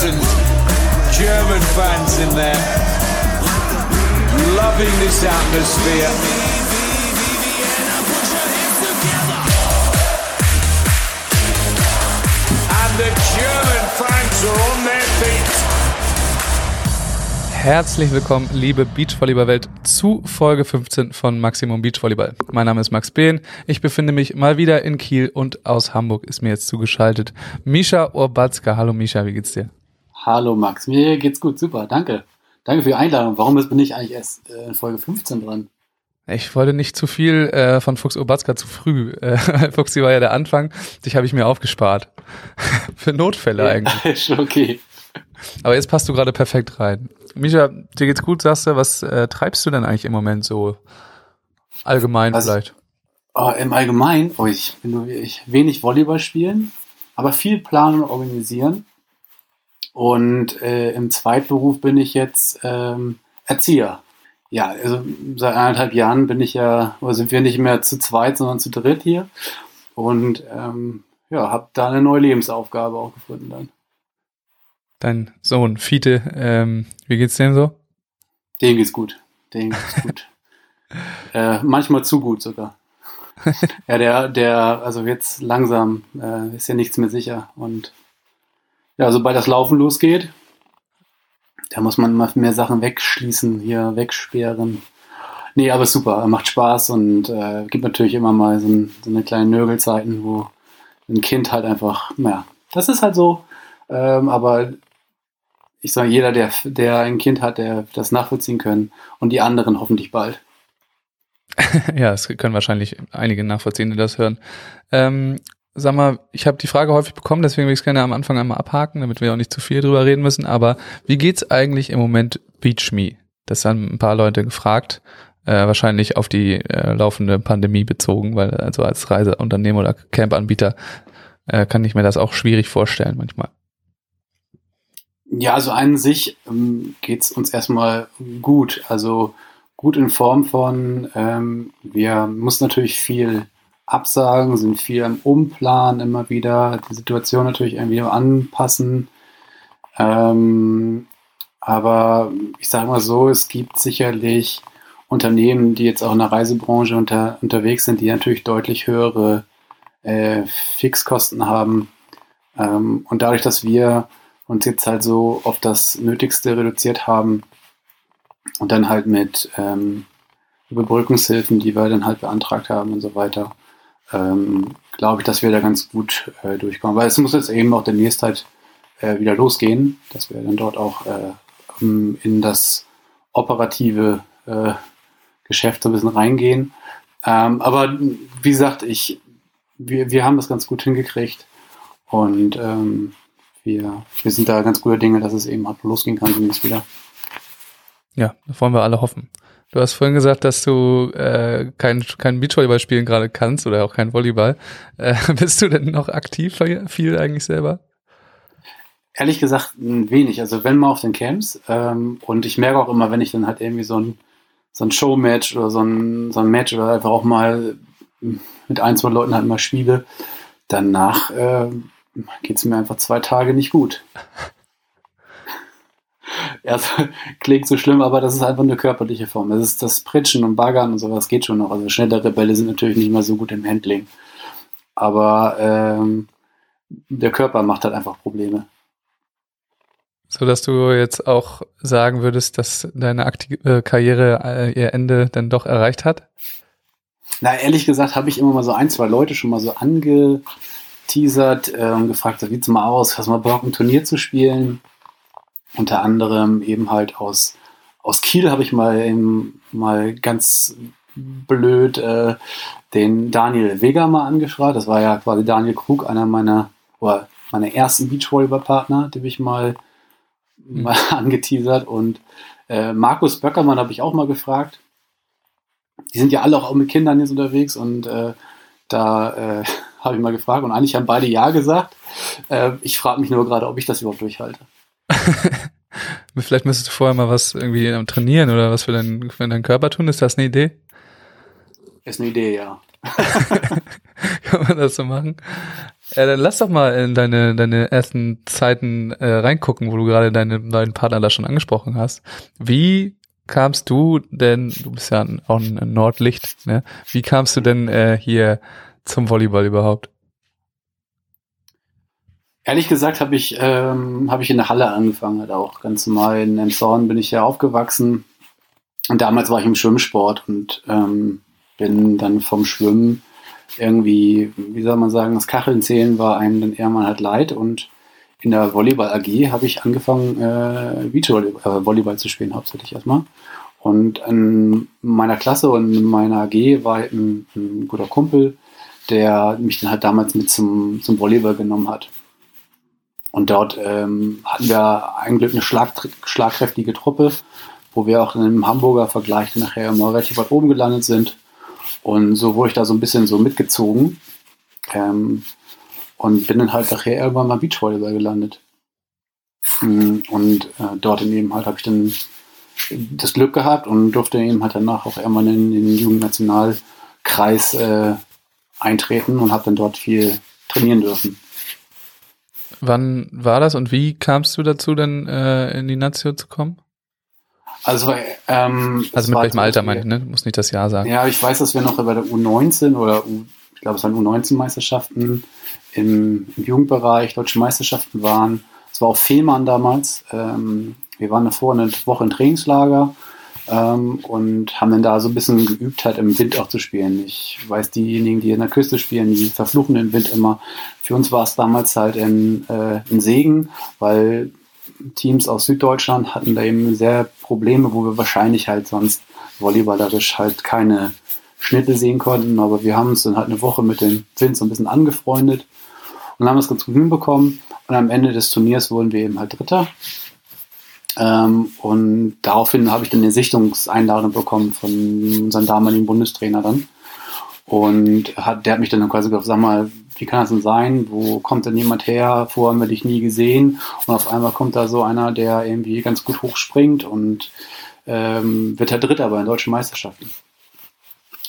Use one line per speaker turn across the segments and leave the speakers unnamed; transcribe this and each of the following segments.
thousand German fans in there, loving this atmosphere. And the German fans are on their feet.
Herzlich willkommen, liebe Beachvolleyball-Welt, zu Folge 15 von Maximum Beachvolleyball. Mein Name ist Max Behn. Ich befinde mich mal wieder in Kiel und aus Hamburg ist mir jetzt zugeschaltet Misha Urbatzka. Hallo Misha, wie geht's dir?
Hallo Max, mir geht's gut, super, danke. Danke für die Einladung. Warum bin ich eigentlich erst äh, in Folge 15 dran?
Ich wollte nicht zu viel äh, von Fuchs Urbatzka zu früh. Äh, Fuchsi war ja der Anfang, dich habe ich mir aufgespart. Für Notfälle eigentlich.
Schon okay.
Aber jetzt passt du gerade perfekt rein. Misha, dir geht's gut, sagst du, was äh, treibst du denn eigentlich im Moment so allgemein
Also-
vielleicht?
Oh, Im Allgemeinen, oh, ich bin nur ich, wenig Volleyball spielen, aber viel planen und organisieren. Und äh, im Zweitberuf bin ich jetzt ähm, Erzieher. Ja, also seit eineinhalb Jahren bin ich ja, oder sind wir nicht mehr zu zweit, sondern zu dritt hier. Und ähm, ja, habe da eine neue Lebensaufgabe auch gefunden dann.
Dein Sohn, Fiete, ähm, wie geht's dem so?
Dem geht's gut. Dem geht's gut. äh, manchmal zu gut sogar. ja, der, der, also jetzt langsam äh, ist ja nichts mehr sicher. Und ja, sobald das Laufen losgeht, da muss man immer mehr Sachen wegschließen, hier wegsperren. Nee, aber super, macht Spaß und äh, gibt natürlich immer mal so, ein, so eine kleine Nörgelzeiten, wo ein Kind halt einfach, naja, das ist halt so. Ähm, aber ich sage, jeder, der, der ein Kind hat, der das nachvollziehen können und die anderen hoffentlich bald.
ja, es können wahrscheinlich einige nachvollziehen, die das hören. Ähm, sag mal, ich habe die Frage häufig bekommen, deswegen will ich es gerne am Anfang einmal abhaken, damit wir auch nicht zu viel drüber reden müssen. Aber wie geht's eigentlich im Moment Beach Me? Das haben ein paar Leute gefragt, äh, wahrscheinlich auf die äh, laufende Pandemie bezogen, weil also als Reiseunternehmer oder Campanbieter äh, kann ich mir das auch schwierig vorstellen manchmal.
Ja, also an sich ähm, geht's uns erstmal gut. Also gut in Form von, ähm, wir mussten natürlich viel absagen, sind viel am Umplanen immer wieder, die Situation natürlich irgendwie anpassen. Ähm, aber ich sage mal so, es gibt sicherlich Unternehmen, die jetzt auch in der Reisebranche unter, unterwegs sind, die natürlich deutlich höhere äh, Fixkosten haben. Ähm, und dadurch, dass wir uns jetzt halt so auf das Nötigste reduziert haben und dann halt mit ähm, Überbrückungshilfen, die wir dann halt beantragt haben und so weiter, ähm, glaube ich, dass wir da ganz gut äh, durchkommen. Weil es muss jetzt eben auch demnächst halt äh, wieder losgehen, dass wir dann dort auch äh, um, in das operative äh, Geschäft so ein bisschen reingehen. Ähm, aber wie gesagt, ich, wir, wir haben das ganz gut hingekriegt und ähm, wir, wir sind da ganz guter Dinge, dass es eben halt losgehen kann demnächst wieder.
Ja, das wollen wir alle hoffen. Du hast vorhin gesagt, dass du äh, kein, kein Beachvolleyball spielen gerade kannst oder auch kein Volleyball. Äh, bist du denn noch aktiv viel eigentlich selber?
Ehrlich gesagt, ein wenig. Also wenn mal auf den Camps. Ähm, und ich merke auch immer, wenn ich dann halt irgendwie so ein, so ein Showmatch oder so ein, so ein Match oder einfach auch mal mit ein, zwei Leuten halt mal spiele, danach äh, geht es mir einfach zwei Tage nicht gut. Das klingt so schlimm, aber das ist einfach eine körperliche Form. Das ist das Pritschen und Baggern und sowas geht schon noch. Also schnellere Bälle sind natürlich nicht mehr so gut im Handling. Aber ähm, der Körper macht halt einfach Probleme.
So dass du jetzt auch sagen würdest, dass deine aktive Karriere äh, ihr Ende dann doch erreicht hat?
Na, ehrlich gesagt habe ich immer mal so ein, zwei Leute schon mal so angeteasert äh, und gefragt, wie sieht's mal aus, hast du mal Bock, ein Turnier zu spielen? Unter anderem eben halt aus, aus Kiel habe ich mal eben, mal ganz blöd äh, den Daniel Vega mal angefragt. Das war ja quasi Daniel Krug, einer meiner, oder meiner ersten Beachvolleyball-Partner, den ich mal,
Mhm.
mal angeteasert. Und äh, Markus Böckermann habe ich auch mal gefragt. Die sind ja alle auch mit Kindern jetzt unterwegs und äh, da äh, habe ich mal gefragt und eigentlich haben beide Ja gesagt. Äh, ich frage mich nur gerade, ob ich das überhaupt durchhalte.
Vielleicht müsstest du vorher mal was irgendwie trainieren oder was für deinen, für deinen Körper tun. Ist das eine Idee?
Ist eine Idee, ja.
Kann man das so machen? Ja, dann lass doch mal in deine, deine ersten Zeiten äh, reingucken, wo du gerade deine neuen Partner da schon angesprochen hast. Wie kamst du denn, du bist ja auch ein Nordlicht, ne? Wie kamst du denn äh, hier zum Volleyball überhaupt?
Ehrlich gesagt habe ich, ähm, hab ich in der Halle angefangen, halt auch ganz normal. In Emshorn bin ich ja aufgewachsen. Und damals war ich im Schwimmsport und ähm, bin dann vom Schwimmen irgendwie, wie soll man sagen, das Kacheln zählen war einem dann eher mal halt leid und in der Volleyball AG habe ich angefangen, äh, Beachvolleyball äh, Volleyball zu spielen, hauptsächlich erstmal. Und in meiner Klasse und in meiner AG war ein, ein guter Kumpel, der mich dann halt damals mit zum, zum Volleyball genommen hat. Und dort ähm, hatten wir eigentlich eine schlag, schlagkräftige Truppe, wo wir auch in einem Hamburger Vergleich nachher immer relativ weit oben gelandet sind. Und so wurde ich da so ein bisschen so mitgezogen. Ähm, und bin dann halt nachher irgendwann mal Beachvolleyball gelandet. Mm, und äh, dort in eben halt habe ich dann das Glück gehabt und durfte eben halt danach auch irgendwann in den Jugendnationalkreis äh, eintreten und habe dann dort viel trainieren dürfen.
Wann war das und wie kamst du dazu, dann äh, in die Nazio zu kommen?
Also, ähm,
also mit welchem Alter meine ich, ne? Du musst nicht das Jahr sagen.
Ja, ich weiß, dass wir noch bei der U19 oder U, ich glaube, es waren U19-Meisterschaften im, im, Jugendbereich, deutsche Meisterschaften waren. Es war auch Fehmarn damals. Ähm, wir waren davor eine Woche im Trainingslager ähm, und haben dann da so ein bisschen geübt, halt im Wind auch zu spielen. Ich weiß, diejenigen, die in der Küste spielen, die verfluchen den Wind immer. Für uns war es damals halt in, äh, in Segen, weil Teams aus Süddeutschland hatten da eben sehr Probleme, wo wir wahrscheinlich halt sonst volleyballerisch halt keine Schnitte sehen konnten. Aber wir haben uns dann halt eine Woche mit dem Wind so ein bisschen angefreundet und haben das ganz gut hinbekommen. Und am Ende des Turniers wurden wir eben halt Dritter. Ähm, und daraufhin habe ich dann eine Sichtungseinladung bekommen von unserem damaligen Bundestrainer dann. Und hat, der hat mich dann quasi gesagt, sag mal, wie kann das denn sein? Wo kommt denn jemand her? Vorher haben wir dich nie gesehen. Und auf einmal kommt da so einer, der irgendwie ganz gut hochspringt und ähm, wird der Dritter bei den deutschen Meisterschaften.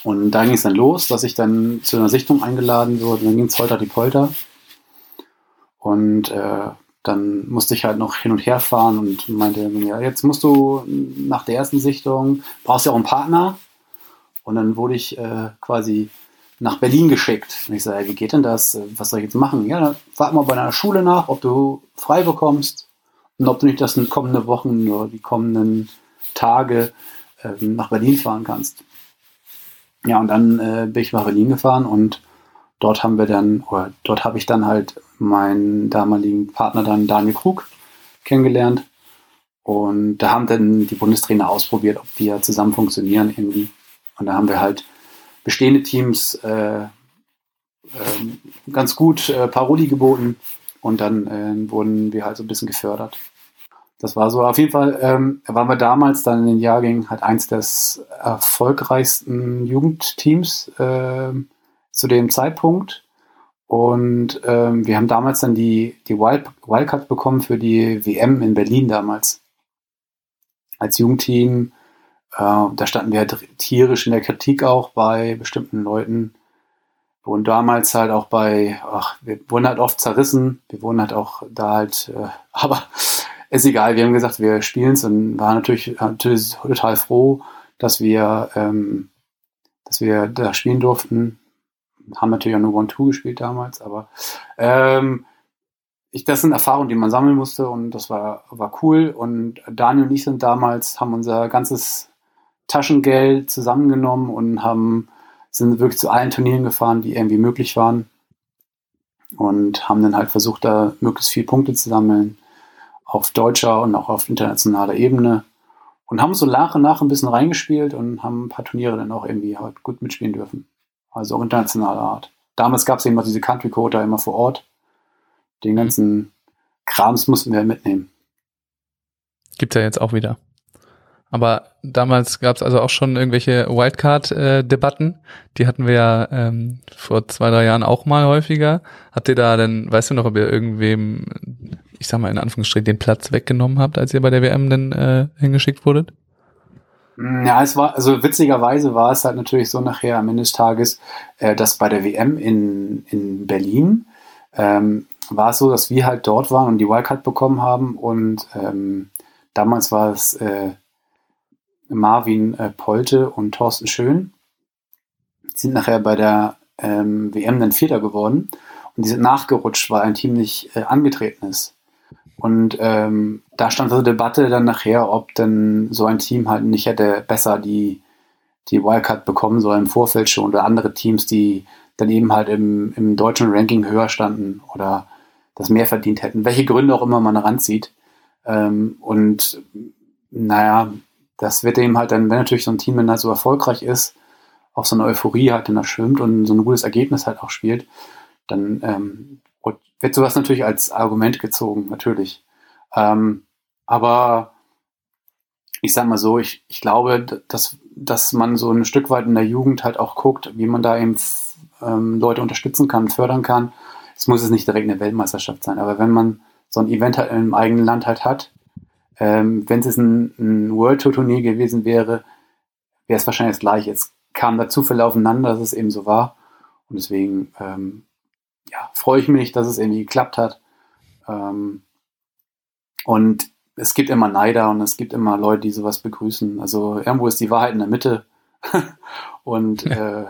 Und da ging es dann los, dass ich dann zu einer Sichtung eingeladen wurde. Dann ging es heute die Polter. Und äh, dann musste ich halt noch hin und her fahren und meinte, ja, jetzt musst du nach der ersten Sichtung, brauchst ja auch einen Partner. Und dann wurde ich äh, quasi nach Berlin geschickt. Und ich sage, wie geht denn das? Was soll ich jetzt machen? Ja, dann frag mal bei einer Schule nach, ob du frei bekommst und ob du nicht das in den kommenden Wochen oder die kommenden Tage äh, nach Berlin fahren kannst. Ja, und dann äh, bin ich nach Berlin gefahren und dort haben wir dann, oder dort habe ich dann halt meinen damaligen Partner dann Daniel Krug kennengelernt. Und da haben dann die Bundestrainer ausprobiert, ob wir zusammen funktionieren irgendwie. Und da haben wir halt bestehende Teams äh, äh, ganz gut äh, Paroli geboten und dann äh, wurden wir halt so ein bisschen gefördert. Das war so, auf jeden Fall ähm, waren wir damals dann in den Jahrgängen halt eins des erfolgreichsten Jugendteams äh, zu dem Zeitpunkt. Und ähm, wir haben damals dann die, die Wild, Wildcard bekommen für die WM in Berlin damals. Als Jugendteam äh, da standen wir tierisch in der Kritik auch bei bestimmten Leuten. Wir wurden damals halt auch bei, ach, wir wurden halt oft zerrissen. Wir wurden halt auch da halt, äh, aber ist egal. Wir haben gesagt, wir spielen es und waren natürlich, natürlich total froh, dass wir, ähm, dass wir da spielen durften. Haben natürlich auch nur One-Two gespielt damals, aber ähm, ich, das sind Erfahrungen, die man sammeln musste und das war, war cool. Und Daniel und ich sind damals, haben unser ganzes Taschengeld zusammengenommen und haben, sind wirklich zu allen Turnieren gefahren, die irgendwie möglich waren. Und haben dann halt versucht, da möglichst viele Punkte zu sammeln. Auf deutscher und auch auf internationaler Ebene. Und haben so nach und nach ein bisschen reingespielt und haben ein paar Turniere dann auch irgendwie halt gut mitspielen dürfen. Also auch internationaler Art. Damals gab es eben noch diese Country Quota immer vor Ort. Den ganzen Krams mussten wir mitnehmen.
Gibt ja jetzt auch wieder. Aber damals gab es also auch schon irgendwelche Wildcard-Debatten. Die hatten wir ja ähm, vor zwei, drei Jahren auch mal häufiger. Habt ihr da denn, weißt du noch, ob ihr irgendwem, ich sag mal in Anführungsstrichen, den Platz weggenommen habt, als ihr bei der WM denn äh, hingeschickt wurdet?
Ja, es war, also witzigerweise war es halt natürlich so nachher am Ende des Tages, äh, dass bei der WM in, in Berlin ähm, war es so, dass wir halt dort waren und die Wildcard bekommen haben und ähm, damals war es äh, Marvin äh, Polte und Thorsten Schön. Die sind nachher bei der ähm, WM dann Vierter geworden und die sind nachgerutscht, weil ein Team nicht äh, angetreten ist. Und ähm, da stand zur Debatte dann nachher, ob denn so ein Team halt nicht hätte besser die, die Wildcard bekommen sollen im Vorfeld schon oder andere Teams, die dann eben halt im, im deutschen Ranking höher standen oder das mehr verdient hätten. Welche Gründe auch immer man ranzieht. Ähm, und naja, das wird eben halt dann, wenn natürlich so ein Team, wenn das so erfolgreich ist, auch so eine Euphorie halt dann da schwimmt und so ein gutes Ergebnis halt auch spielt, dann ähm, wird sowas natürlich als Argument gezogen, natürlich. Ähm, aber ich sag mal so, ich, ich glaube, dass, dass man so ein Stück weit in der Jugend halt auch guckt, wie man da eben ähm, Leute unterstützen kann, fördern kann. Es muss es nicht direkt eine Weltmeisterschaft sein, aber wenn man so ein Event halt im eigenen Land halt hat, ähm, wenn es ein, ein World Tour Turnier gewesen wäre, wäre es wahrscheinlich das gleiche. Es kam da Zufälle aufeinander, dass es eben so war. Und deswegen ähm, ja, freue ich mich, dass es irgendwie geklappt hat. Ähm, und es gibt immer Neider und es gibt immer Leute, die sowas begrüßen. Also irgendwo ist die Wahrheit in der Mitte. und äh,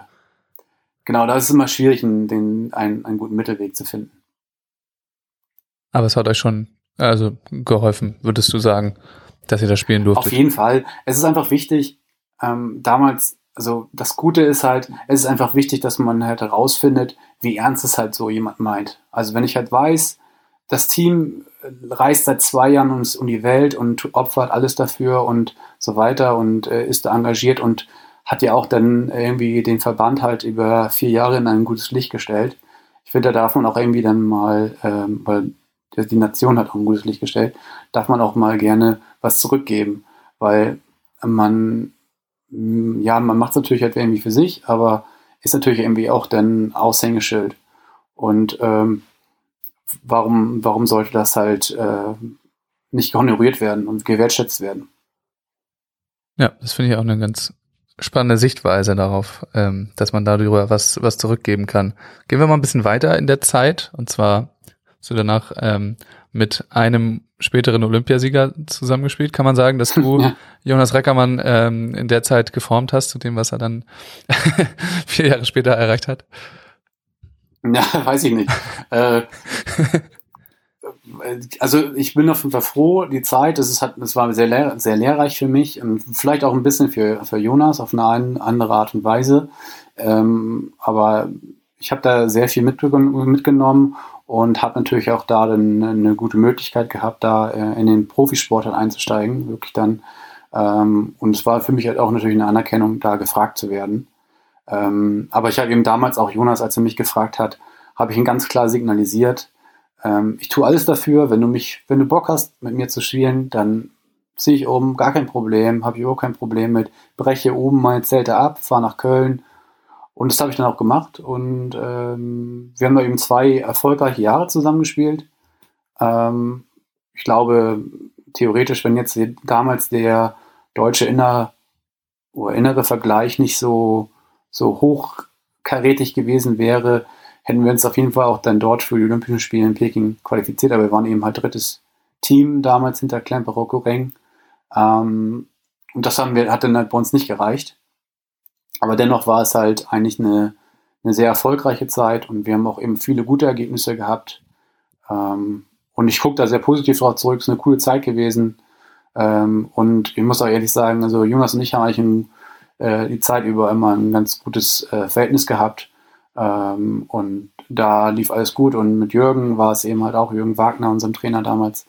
genau, da ist es immer schwierig, den, einen, einen guten Mittelweg zu finden.
Aber es hat euch schon also geholfen, würdest du sagen, dass ihr das spielen durftet?
Auf jeden Fall. Es ist einfach wichtig, ähm, damals, also das Gute ist halt, es ist einfach wichtig, dass man halt herausfindet, wie ernst es halt so jemand meint. Also wenn ich halt weiß, das Team reist seit zwei Jahren um, um die Welt und opfert alles dafür und so weiter und äh, ist da engagiert und hat ja auch dann irgendwie den Verband halt über vier Jahre in ein gutes Licht gestellt. Ich finde, da darf man auch irgendwie dann mal, ähm, weil die Nation hat auch ein gutes Licht gestellt, darf man auch mal gerne was zurückgeben, weil man, ja, man macht es natürlich halt irgendwie für sich, aber ist natürlich irgendwie auch dann Aushängeschild. Und ähm, warum, warum sollte das halt äh, nicht honoriert werden und gewertschätzt werden?
Ja, das finde ich auch eine ganz spannende Sichtweise darauf, ähm, dass man darüber was, was zurückgeben kann. Gehen wir mal ein bisschen weiter in der Zeit, und zwar so danach ähm, mit einem späteren Olympiasieger zusammengespielt. Kann man sagen, dass du ja. Jonas Reckermann ähm, in der Zeit geformt hast zu dem, was er dann vier Jahre später erreicht hat?
Ja, weiß ich nicht. äh, also ich bin auf jeden Fall froh, die Zeit, das, ist, das war sehr, lehr, sehr lehrreich für mich vielleicht auch ein bisschen für, für Jonas auf eine andere Art und Weise. Ähm, aber ich habe da sehr viel mitgenommen und habe natürlich auch da dann eine gute Möglichkeit gehabt, da äh, in den Profisport dann einzusteigen, wirklich dann. Ähm, und es war für mich halt auch natürlich eine Anerkennung, da gefragt zu werden. Ähm, aber ich habe eben damals auch Jonas, als er mich gefragt hat, habe ich ihn ganz klar signalisiert, ähm, ich tue alles dafür, wenn du mich, wenn du Bock hast, mit mir zu spielen, dann ziehe ich um, gar kein Problem, habe ich überhaupt kein Problem mit, breche oben meine Zelte ab, fahre nach Köln, und das habe ich dann auch gemacht. Und ähm, wir haben da eben zwei erfolgreiche Jahre zusammengespielt. Ähm, ich glaube, theoretisch, wenn jetzt damals der deutsche inner oder innere Vergleich nicht so, so hochkarätig gewesen wäre, hätten wir uns auf jeden Fall auch dann dort für die Olympischen Spiele in Peking qualifiziert. Aber wir waren eben halt drittes Team damals hinter Klemperer Reng. Ähm, und das haben wir, hat dann halt bei uns nicht gereicht. Aber dennoch war es halt eigentlich eine, eine sehr erfolgreiche Zeit und wir haben auch eben viele gute Ergebnisse gehabt. Ähm, und ich gucke da sehr positiv drauf zurück. Es ist eine coole Zeit gewesen. Ähm, und ich muss auch ehrlich sagen, also Jonas und ich haben eigentlich in, äh, die Zeit über immer ein ganz gutes äh, Verhältnis gehabt. Ähm, und da lief alles gut. Und mit Jürgen war es eben halt auch Jürgen Wagner, unserem Trainer damals,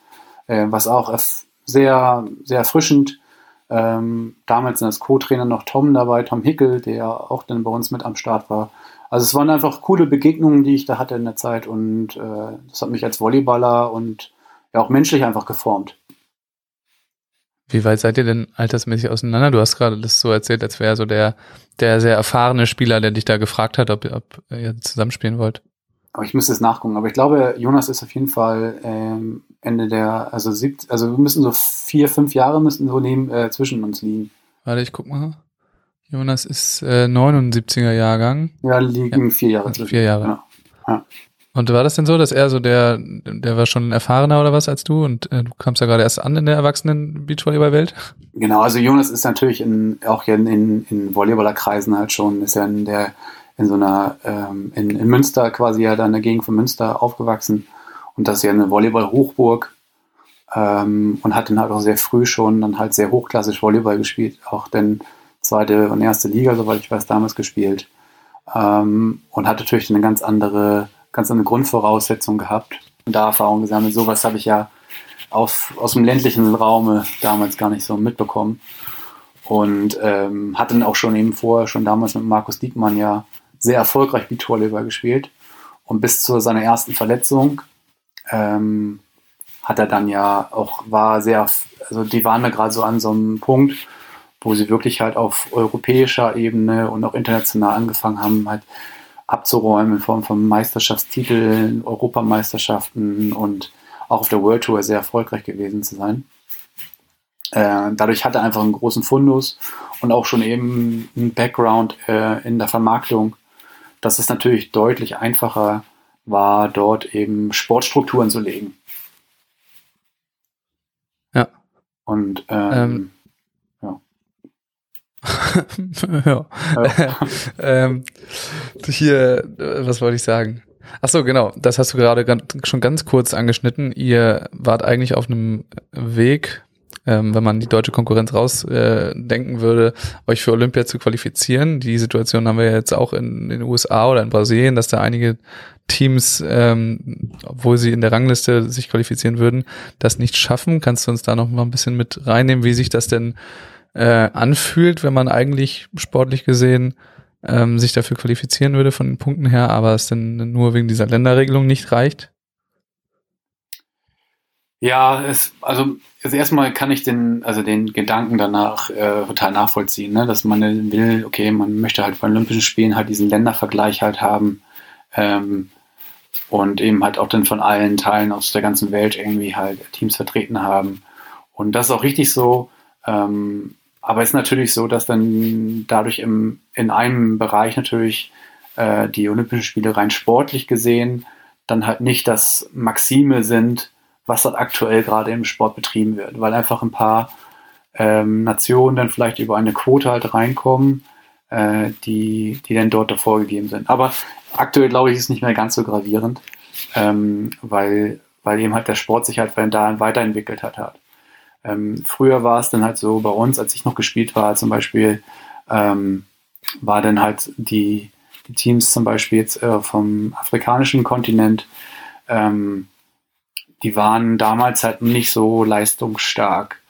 äh, was auch sehr, sehr erfrischend ähm, damals als Co-Trainer noch Tom dabei, Tom Hickel, der auch dann bei uns mit am Start war. Also es waren einfach coole Begegnungen, die ich da hatte in der Zeit und äh, das hat mich als Volleyballer und ja auch menschlich einfach geformt.
Wie weit seid ihr denn altersmäßig auseinander? Du hast gerade das so erzählt, als wäre so der, der sehr erfahrene Spieler, der dich da gefragt hat, ob, ob ihr zusammenspielen wollt.
Aber ich müsste es nachgucken. Aber ich glaube, Jonas ist auf jeden Fall ähm, Ende der, also siebt, also wir müssen so vier, fünf Jahre müssen so neben, äh, zwischen uns liegen.
Warte, ich guck mal. Jonas ist äh, 79er Jahrgang.
Ja, liegen ja. vier Jahre
also Vier Jahre.
Ja. ja.
Und war das denn so, dass er so der, der war schon erfahrener oder was als du und äh, du kamst ja gerade erst an in der erwachsenen Beachvolleyball-Welt?
Genau, also Jonas ist natürlich in, auch hier in, in, in Volleyballerkreisen halt schon, ist ja in der, in so einer, ähm, in, in Münster quasi ja da in der Gegend von Münster aufgewachsen und das ist ja eine Volleyball-Hochburg ähm, und hat dann halt auch sehr früh schon dann halt sehr hochklassisch Volleyball gespielt, auch dann zweite und erste Liga, soweit ich weiß, damals gespielt ähm, und hat natürlich eine ganz andere ganz andere Grundvoraussetzungen gehabt und da Erfahrung gesammelt. Sowas habe ich ja auf, aus dem ländlichen Raume damals gar nicht so mitbekommen. Und ähm, hatte dann auch schon eben vorher, schon damals mit Markus Diekmann ja sehr erfolgreich Beachvolleyball gespielt. Und bis zu seiner ersten Verletzung ähm, hat er dann ja auch, war sehr, also die waren da gerade so an so einem Punkt, wo sie wirklich halt auf europäischer Ebene und auch international angefangen haben, halt abzuräumen in Form von Meisterschaftstiteln, Europameisterschaften und auch auf der World Tour sehr erfolgreich gewesen zu sein. Äh, dadurch hatte er einfach einen großen Fundus und auch schon eben einen Background äh, in der Vermarktung, dass es natürlich deutlich einfacher war, dort eben Sportstrukturen zu legen.
Ja.
Und ähm, ähm
ja. ja. ähm, hier, was wollte ich sagen? Ach so, genau. Das hast du gerade schon ganz kurz angeschnitten. Ihr wart eigentlich auf einem Weg, ähm, wenn man die deutsche Konkurrenz rausdenken äh, würde, euch für Olympia zu qualifizieren. Die Situation haben wir jetzt auch in, in den USA oder in Brasilien, dass da einige Teams, ähm, obwohl sie in der Rangliste sich qualifizieren würden, das nicht schaffen. Kannst du uns da noch mal ein bisschen mit reinnehmen, wie sich das denn äh, anfühlt, wenn man eigentlich sportlich gesehen ähm, sich dafür qualifizieren würde von den Punkten her, aber es dann nur wegen dieser Länderregelung nicht reicht?
Ja, es, also, erstmal kann ich den, also den Gedanken danach äh, total nachvollziehen, ne? dass man will, okay, man möchte halt bei Olympischen Spielen halt diesen Ländervergleich halt haben ähm, und eben halt auch dann von allen Teilen aus der ganzen Welt irgendwie halt Teams vertreten haben. Und das ist auch richtig so. Ähm, aber es ist natürlich so, dass dann dadurch im, in einem Bereich natürlich äh, die Olympischen Spiele rein sportlich gesehen dann halt nicht das Maxime sind, was dort aktuell gerade im Sport betrieben wird, weil einfach ein paar ähm, Nationen dann vielleicht über eine Quote halt reinkommen, äh, die, die dann dort vorgegeben sind. Aber aktuell glaube ich, ist es nicht mehr ganz so gravierend, ähm, weil, weil eben halt der Sport sich halt da weiterentwickelt hat. hat. Ähm, früher war es dann halt so bei uns, als ich noch gespielt war, zum Beispiel, ähm, war dann halt die, die Teams zum Beispiel jetzt äh, vom afrikanischen Kontinent, ähm, die waren damals halt nicht so leistungsstark.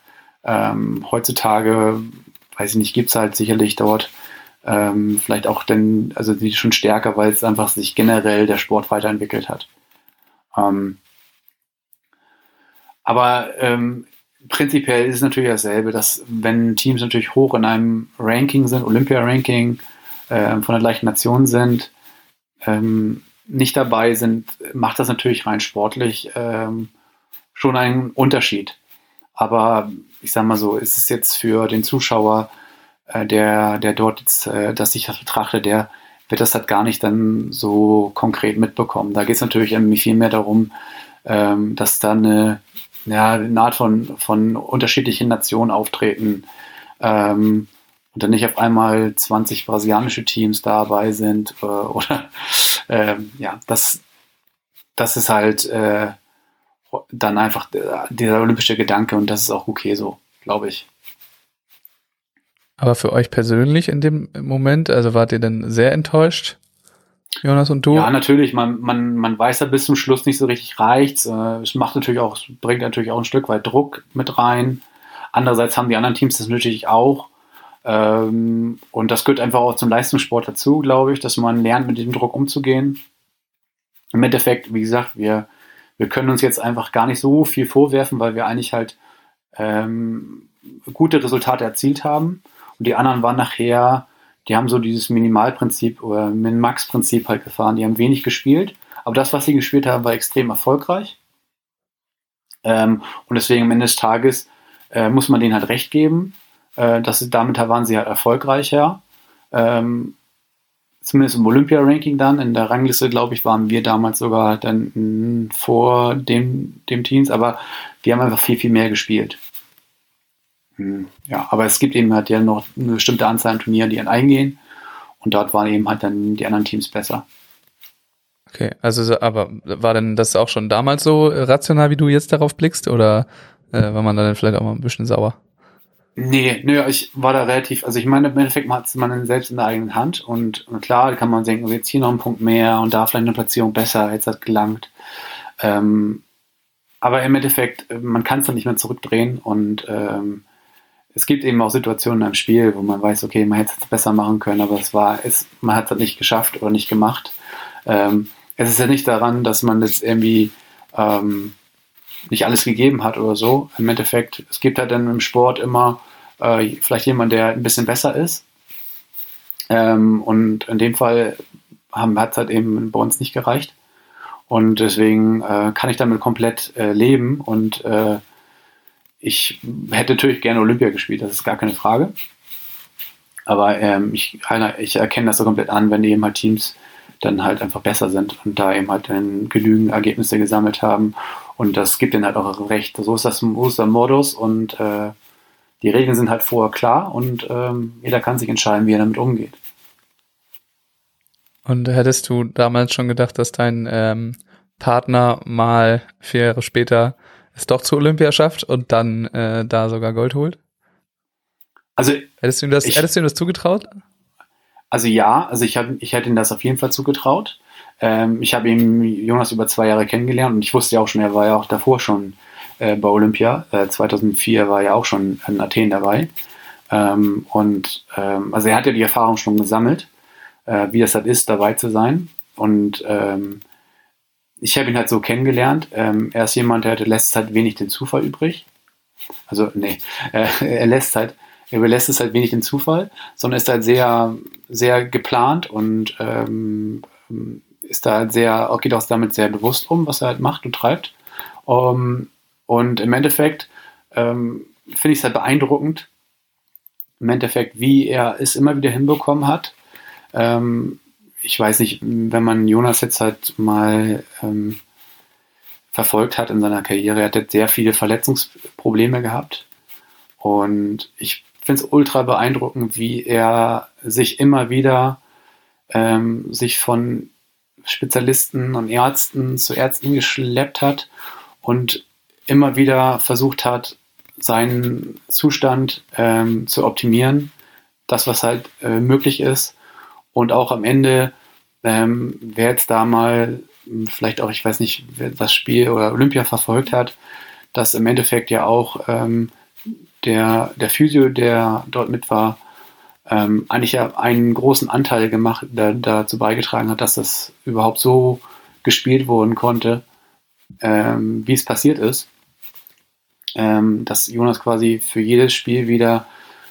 Ähm, heutzutage, weiß ich nicht, gibt es halt sicherlich dort ähm, vielleicht auch denn, also die schon stärker, weil es einfach sich generell der Sport weiterentwickelt hat. Ähm, aber ähm, prinzipiell ist es natürlich dasselbe, dass wenn Teams natürlich hoch in einem Ranking sind, Olympia-Ranking, äh, von der gleichen Nation sind, ähm, nicht dabei sind, macht das natürlich rein sportlich ähm, schon einen Unterschied. Aber ich sag mal so, ist es jetzt für den Zuschauer, äh, der, der dort jetzt, äh, das sich das betrachtet, der wird das halt gar nicht dann so konkret mitbekommen. Da geht es natürlich viel mehr darum, ähm, dass da eine ja, eine Art von, von unterschiedlichen Nationen auftreten ähm, und dann nicht auf einmal 20 brasilianische Teams dabei sind äh, oder ähm, ja, das, das ist halt äh, dann einfach der, dieser olympische Gedanke und das ist auch okay so, glaube ich.
Aber für euch persönlich in dem Moment, also wart ihr denn sehr enttäuscht? Jonas und du?
Ja, natürlich. Man, man, man weiß ja bis zum Schluss nicht so richtig reicht. Äh, es macht natürlich auch, bringt natürlich auch ein Stück weit Druck mit rein. Andererseits haben die anderen Teams das natürlich auch. Ähm, und das gehört einfach auch zum Leistungssport dazu, glaube ich, dass man lernt, mit diesem Druck umzugehen. Im Endeffekt, wie gesagt, wir, wir können uns jetzt einfach gar nicht so viel vorwerfen, weil wir eigentlich halt ähm, gute Resultate erzielt haben. Und die anderen waren nachher die haben so dieses Minimalprinzip oder Min-Max-Prinzip halt gefahren. Die haben wenig gespielt, aber das, was sie gespielt haben, war extrem erfolgreich. Ähm, und deswegen am Ende des Tages äh, muss man denen halt recht geben. Äh, sie, damit waren sie halt erfolgreicher. Ähm, zumindest im Olympia-Ranking dann, in der Rangliste, glaube ich, waren wir damals sogar dann vor dem, dem Teams, aber wir haben einfach viel, viel mehr gespielt. Hm, ja, aber es gibt eben halt ja noch eine bestimmte Anzahl an Turnieren, die eingehen und dort waren eben halt dann die anderen Teams besser.
Okay, also aber war denn das auch schon damals so rational, wie du jetzt darauf blickst, oder äh, war man dann vielleicht auch mal ein bisschen sauer?
Nee, nö, ich war da relativ, also ich meine, im Endeffekt hat man selbst in der eigenen Hand und, und klar kann man denken, jetzt hier noch ein Punkt mehr und da vielleicht eine Platzierung besser, jetzt hat gelangt. Ähm, aber im Endeffekt, man kann es dann nicht mehr zurückdrehen und ähm, es gibt eben auch Situationen im Spiel, wo man weiß, okay, man hätte es besser machen können, aber es war, es, man hat es halt nicht geschafft oder nicht gemacht. Ähm, es ist ja nicht daran, dass man jetzt irgendwie ähm, nicht alles gegeben hat oder so. Im Endeffekt, es gibt halt dann im Sport immer äh, vielleicht jemand, der ein bisschen besser ist. Ähm, und in dem Fall hat es halt eben bei uns nicht gereicht. Und deswegen äh, kann ich damit komplett äh, leben. Und äh, ich hätte natürlich gerne Olympia gespielt, das ist gar keine Frage. Aber ähm, ich, ich erkenne das so komplett an, wenn eben halt Teams dann halt einfach besser sind und da eben halt dann genügend Ergebnisse gesammelt haben. Und das gibt ihnen halt auch recht. So ist das, so ist der Modus und äh, die Regeln sind halt vorher klar und ähm, jeder kann sich entscheiden, wie er damit umgeht.
Und hättest du damals schon gedacht, dass dein ähm, Partner mal vier Jahre später es doch zur Olympia schafft und dann äh, da sogar Gold holt?
Also
hättest du ihm das, ich, hättest du ihm das zugetraut?
Also ja, also ich, hab, ich hätte ihm das auf jeden Fall zugetraut. Ähm, ich habe ihn Jonas über zwei Jahre kennengelernt und ich wusste ja auch schon, er war ja auch davor schon äh, bei Olympia. Äh, 2004 war er auch schon in Athen dabei. Ähm, und ähm, also er hat ja die Erfahrung schon gesammelt, äh, wie das halt ist, dabei zu sein. Und ähm, ich habe ihn halt so kennengelernt. Ähm, er ist jemand, der lässt halt wenig den Zufall übrig. Also, nee, äh, er lässt halt er überlässt es halt wenig den Zufall, sondern ist halt sehr, sehr geplant und ähm, ist da halt sehr, geht auch damit sehr bewusst um, was er halt macht und treibt. Um, und im Endeffekt ähm, finde ich es halt beeindruckend, im Endeffekt, wie er es immer wieder hinbekommen hat. Ähm, ich weiß nicht, wenn man Jonas jetzt halt mal ähm, verfolgt hat in seiner Karriere, er hat jetzt sehr viele Verletzungsprobleme gehabt. Und ich finde es ultra beeindruckend, wie er sich immer wieder ähm, sich von Spezialisten und Ärzten zu Ärzten geschleppt hat und immer wieder versucht hat, seinen Zustand ähm, zu optimieren, das, was halt äh, möglich ist. Und auch am Ende, ähm, wer jetzt da mal vielleicht auch, ich weiß nicht, wer das Spiel oder Olympia verfolgt hat, dass im Endeffekt ja auch ähm, der, der Physio, der dort mit war, ähm, eigentlich ja einen großen Anteil gemacht, der dazu beigetragen hat, dass das überhaupt so gespielt worden konnte, ähm, wie es passiert ist. Ähm, dass Jonas quasi für jedes Spiel wieder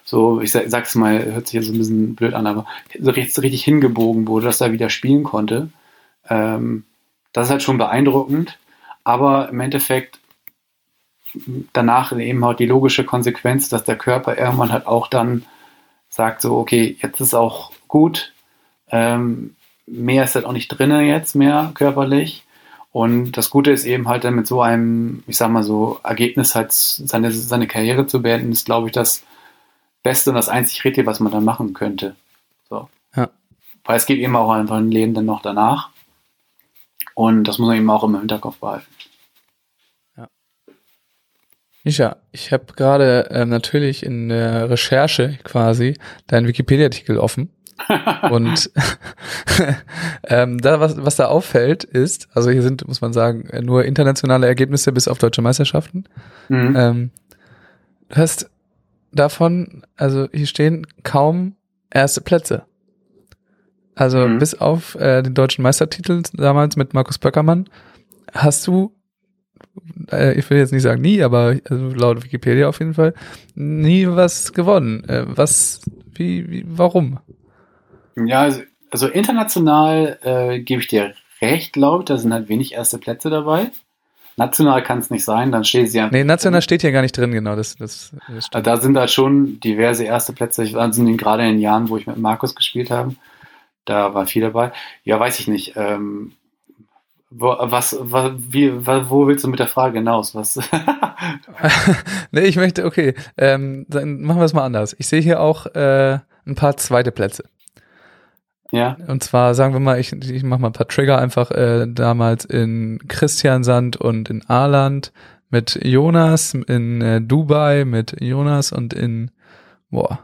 so, ich sag, sag's mal, hört sich jetzt so ein bisschen blöd an, aber so richtig, richtig hingebogen wurde, dass er wieder spielen konnte. Ähm, das ist halt schon beeindruckend. Aber im Endeffekt danach eben halt die logische Konsequenz, dass der Körper irgendwann halt auch dann sagt so, okay, jetzt ist auch gut, ähm, mehr ist halt auch nicht drinne jetzt mehr körperlich. Und das Gute ist eben halt dann mit so einem, ich sag mal so, Ergebnis halt seine, seine Karriere zu beenden, ist glaube ich das Beste und das einzig Richtige, was man dann machen könnte. So. Ja. Weil es geht eben auch einfach ein Leben dann noch danach. Und das muss man eben auch im Hinterkopf behalten.
Ja, ich habe gerade äh, natürlich in der Recherche quasi deinen Wikipedia-Artikel offen. und ähm, da, was, was da auffällt, ist, also hier sind, muss man sagen, nur internationale Ergebnisse bis auf deutsche Meisterschaften. Mhm. Ähm, du hast davon, also hier stehen kaum erste Plätze. Also mhm. bis auf äh, den deutschen Meistertitel damals mit Markus Böckermann hast du ich will jetzt nicht sagen nie, aber also laut Wikipedia auf jeden Fall, nie was gewonnen. Äh, was, wie, wie, warum?
Ja, also, also international äh, gebe ich dir recht, glaube ich, da sind halt wenig erste Plätze dabei. National kann es nicht sein, dann steht sie
ja. Nee, national steht hier gar nicht drin, genau. Das, das,
das da sind halt schon diverse erste Plätze. Sind gerade in den Jahren, wo ich mit Markus gespielt habe. Da war viel dabei. Ja, weiß ich nicht. Ähm, wo, was, was, wie, wo willst du mit der Frage hinaus? Was?
nee, ich möchte, okay, ähm, dann machen wir es mal anders. Ich sehe hier auch äh, ein paar zweite Plätze.
Ja.
Und zwar sagen wir mal, ich, ich mache mal ein paar Trigger einfach äh, damals in Christiansand und in Aarland mit Jonas, in äh, Dubai mit Jonas und in boah,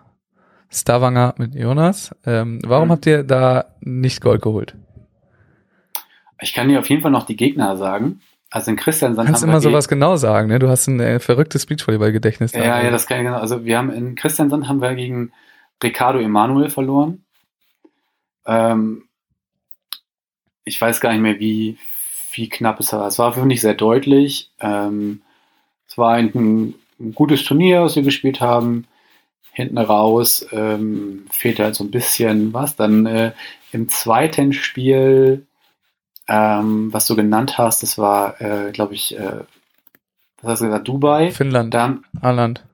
Stavanger mit Jonas. Ähm, warum
Mhm.
habt ihr da nicht Gold geholt?
Ich kann dir auf jeden Fall noch die Gegner sagen. Also in Christian
Du kannst immer sowas genau sagen, ne? Du hast ein äh, verrücktes Beachvolleyball-Gedächtnis. da.
Ja, ja, das kann ich genau. Also wir haben in Christiansand haben wir gegen Ricardo Emanuel verloren. Ähm, ich weiß gar nicht mehr, wie, wie knapp es war. Es war für mich sehr deutlich. Ähm, es war ein, ein gutes Turnier, was wir gespielt haben. Hinten raus ähm, fehlte halt so ein bisschen was. Dann äh, im zweiten Spiel, ähm, was du genannt hast, das war, äh, glaube ich, äh, was hast du gesagt, Dubai.
Finnland,
Dann,
Aarland.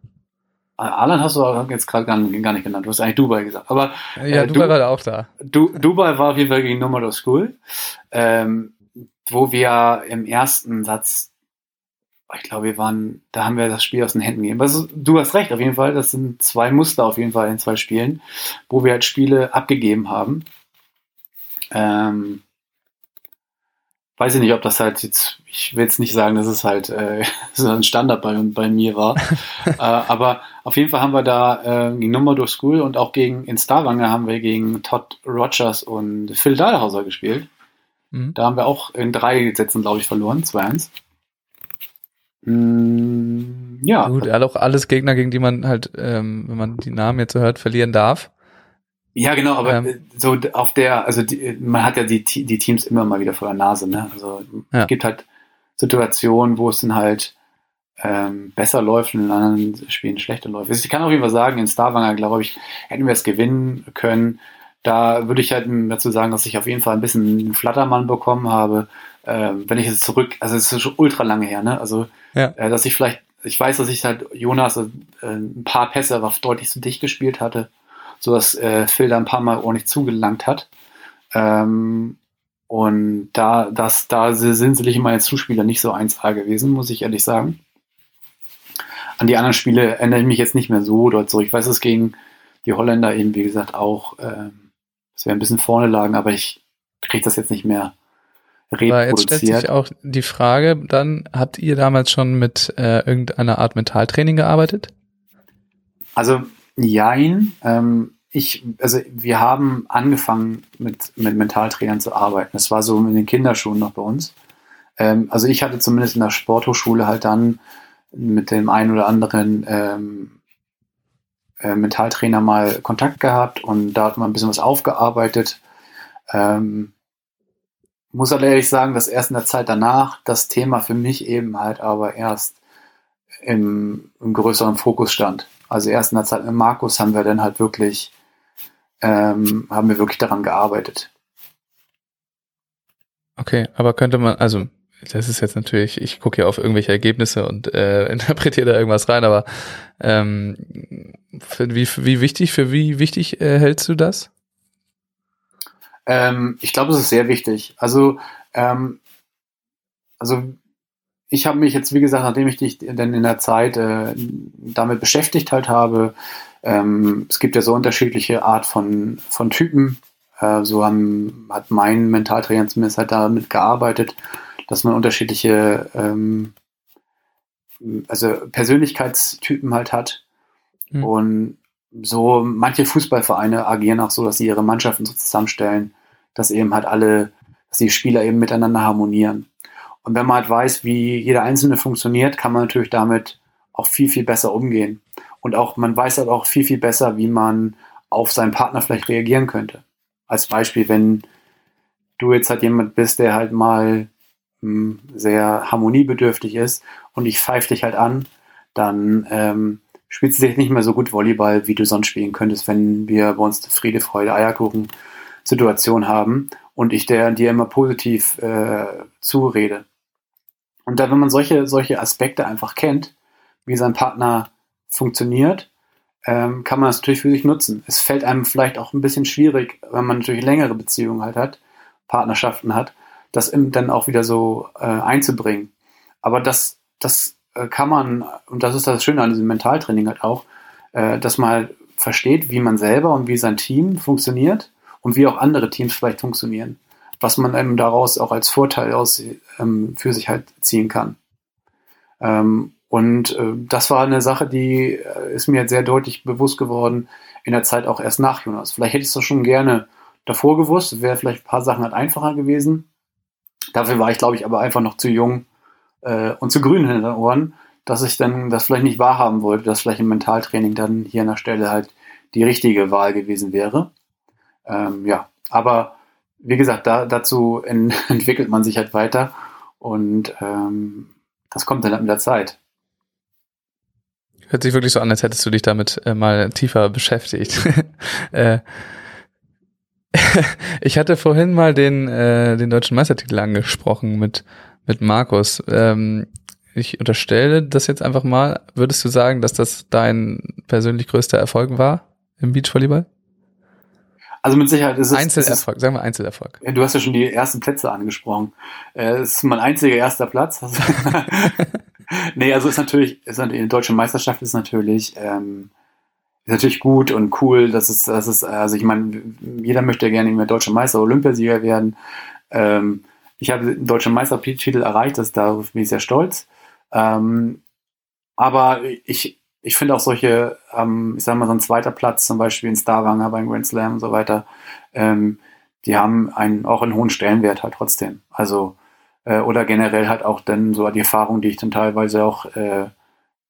Alan hast du jetzt gerade gar, gar nicht genannt. Du hast eigentlich Dubai gesagt. Aber
Ja,
Äh,
du, war gerade auch da.
du, Dubai war auf jeden Fall gegen Numero School, ähm, wo wir im ersten Satz, ich glaube, wir waren, da haben wir das Spiel aus den Händen gegeben. Also, du hast recht, auf jeden Fall. Das sind zwei Muster auf jeden Fall in zwei Spielen, wo wir halt Spiele abgegeben haben. Ähm, weiß ich nicht, ob das halt jetzt, ich will jetzt nicht sagen, dass es halt äh, so ein Standard bei, bei mir war. äh, aber auf jeden Fall haben wir da äh, gegen Numero School und auch gegen in Stavanger haben wir gegen Todd Rogers und Phil Dahlhauser gespielt.
Mhm.
Da haben wir auch in drei Sätzen, glaube ich, verloren, 2-1. Mm, ja,
Gut, er hat auch alles Gegner, gegen die man halt, ähm, wenn man die Namen jetzt so hört, verlieren darf.
Ja, genau, aber
Ähm.
äh, so auf der, also die, man hat ja die, die Teams immer mal wieder vor der Nase, ne? Also
Ja.
es gibt halt Situationen, wo es dann halt ähm, besser läuft und in anderen Spielen schlechter läuft. Also ich kann auf jeden Fall sagen, in Starwanger, glaube ich, hätten wir es gewinnen können. Da würde ich halt dazu sagen, dass ich auf jeden Fall ein bisschen einen Flattermann bekommen habe. Ähm, wenn ich jetzt zurück, also es ist schon ultra lange her, ne? Also,
Ja.
äh, dass ich vielleicht, ich weiß, dass ich halt Jonas äh, ein paar Pässe aber deutlich zu dicht gespielt hatte, so dass äh, Phil da ein paar Mal ordentlich zugelangt hat. Ähm, und da, das, da sind sicherlich meine Zuspieler nicht so 1A gewesen, muss ich ehrlich sagen. An die anderen Spiele erinnere ich mich jetzt nicht mehr so dort zurück. Ich weiß, dass gegen die Holländer eben, wie gesagt, auch, ähm, dass wir ein bisschen vorne lagen, aber ich kriege das jetzt nicht mehr
Aber jetzt stellt sich
reproduziert.
auch die Frage, dann habt ihr damals schon mit äh, irgendeiner Art Mentaltraining gearbeitet?
Also, jein. Ähm, ich, also wir haben angefangen mit, mit Mentaltrainern zu arbeiten. Das war so in den Kinderschuhen noch bei uns. Ähm, also ich hatte zumindest in der Sporthochschule halt dann mit dem einen oder anderen ähm, äh, Mentaltrainer mal Kontakt gehabt und da hat man ein bisschen was aufgearbeitet. Ähm, muss aber ehrlich sagen, dass erst in der Zeit danach das Thema für mich eben halt aber erst im, im größeren Fokus stand. Also erst in der Zeit mit Markus haben wir dann halt wirklich, ähm, haben wir wirklich daran gearbeitet.
Okay, aber könnte man, also das ist jetzt natürlich, ich gucke ja auf irgendwelche Ergebnisse und äh, interpretiere da irgendwas rein, aber ähm, für wie, wie wichtig, für wie wichtig äh, hältst du das?
Ähm, ich glaube, es ist sehr wichtig. Also, ähm, also ich habe mich jetzt, wie gesagt, nachdem ich dich dann in der Zeit äh, damit beschäftigt halt habe, ähm, es gibt ja so unterschiedliche Art von, von Typen. Äh, so haben, hat mein Mentaltrainer zumindest halt damit gearbeitet, dass man unterschiedliche ähm, also Persönlichkeitstypen halt hat.
Hm.
Und so manche Fußballvereine agieren auch so, dass sie ihre Mannschaften so zusammenstellen, dass eben halt alle, dass die Spieler eben miteinander harmonieren. Und wenn man halt weiß, wie jeder Einzelne funktioniert, kann man natürlich damit auch viel, viel besser umgehen. Und auch, man weiß halt auch viel, viel besser, wie man auf seinen Partner vielleicht reagieren könnte. Als Beispiel, wenn du jetzt halt jemand bist, der halt mal mh, sehr harmoniebedürftig ist und ich pfeife dich halt an, dann ähm, spielst du dich nicht mehr so gut Volleyball, wie du sonst spielen könntest, wenn wir bei uns Friede, Freude, Eierkuchen Situation haben und ich der, dir immer positiv äh, zurede. Und da, wenn man solche, solche Aspekte einfach kennt, wie sein Partner funktioniert, ähm, kann man das natürlich für sich nutzen. Es fällt einem vielleicht auch ein bisschen schwierig, wenn man natürlich längere Beziehungen halt hat, Partnerschaften hat, das dann auch wieder so äh, einzubringen. Aber das, das äh, kann man, und das ist das Schöne an diesem Mentaltraining halt auch, äh, dass man halt versteht, wie man selber und wie sein Team funktioniert und wie auch andere Teams vielleicht funktionieren. Was man eben daraus auch als Vorteil aus, ähm, für sich halt ziehen kann. Ähm, und äh, das war eine Sache, die äh, ist mir jetzt sehr deutlich bewusst geworden in der Zeit auch erst nach Jonas. Vielleicht hätte ich es doch schon gerne davor gewusst, wäre vielleicht ein paar Sachen halt einfacher gewesen. Dafür war ich, glaube ich, aber einfach noch zu jung äh, und zu grün in den Ohren, dass ich dann das vielleicht nicht wahrhaben wollte, dass vielleicht im Mentaltraining dann hier an der Stelle halt die richtige Wahl gewesen wäre. Ähm, ja, aber wie gesagt, da, dazu in, entwickelt man sich halt weiter und ähm, das kommt dann halt mit der Zeit.
Hört sich wirklich so an, als hättest du dich damit äh, mal tiefer beschäftigt. äh, ich hatte vorhin mal den, äh, den deutschen Meistertitel angesprochen mit, mit Markus. Ähm, ich unterstelle das jetzt einfach mal. Würdest du sagen, dass das dein persönlich größter Erfolg war im Beachvolleyball?
Also mit Sicherheit ist es.
Einzelerfolg, sagen wir Einzelerfolg.
Du hast ja schon die ersten Plätze angesprochen. Äh, es ist mein einziger erster Platz. nee, also ist natürlich, ist natürlich, die deutsche Meisterschaft ist natürlich, ähm, ist natürlich gut und cool. Das ist, das ist, also ich meine, jeder möchte ja gerne mehr deutscher Meister, Olympiasieger werden. Ähm, ich habe den deutschen Meistertitel erreicht, das, darauf bin ich sehr stolz. Ähm, aber ich, ich finde auch solche, ähm, ich sage mal, so ein zweiter Platz, zum Beispiel in Starwanger beim Grand Slam und so weiter, ähm, die haben einen, auch einen hohen Stellenwert halt trotzdem. Also, äh, oder generell halt auch dann so die Erfahrung, die ich dann teilweise auch äh,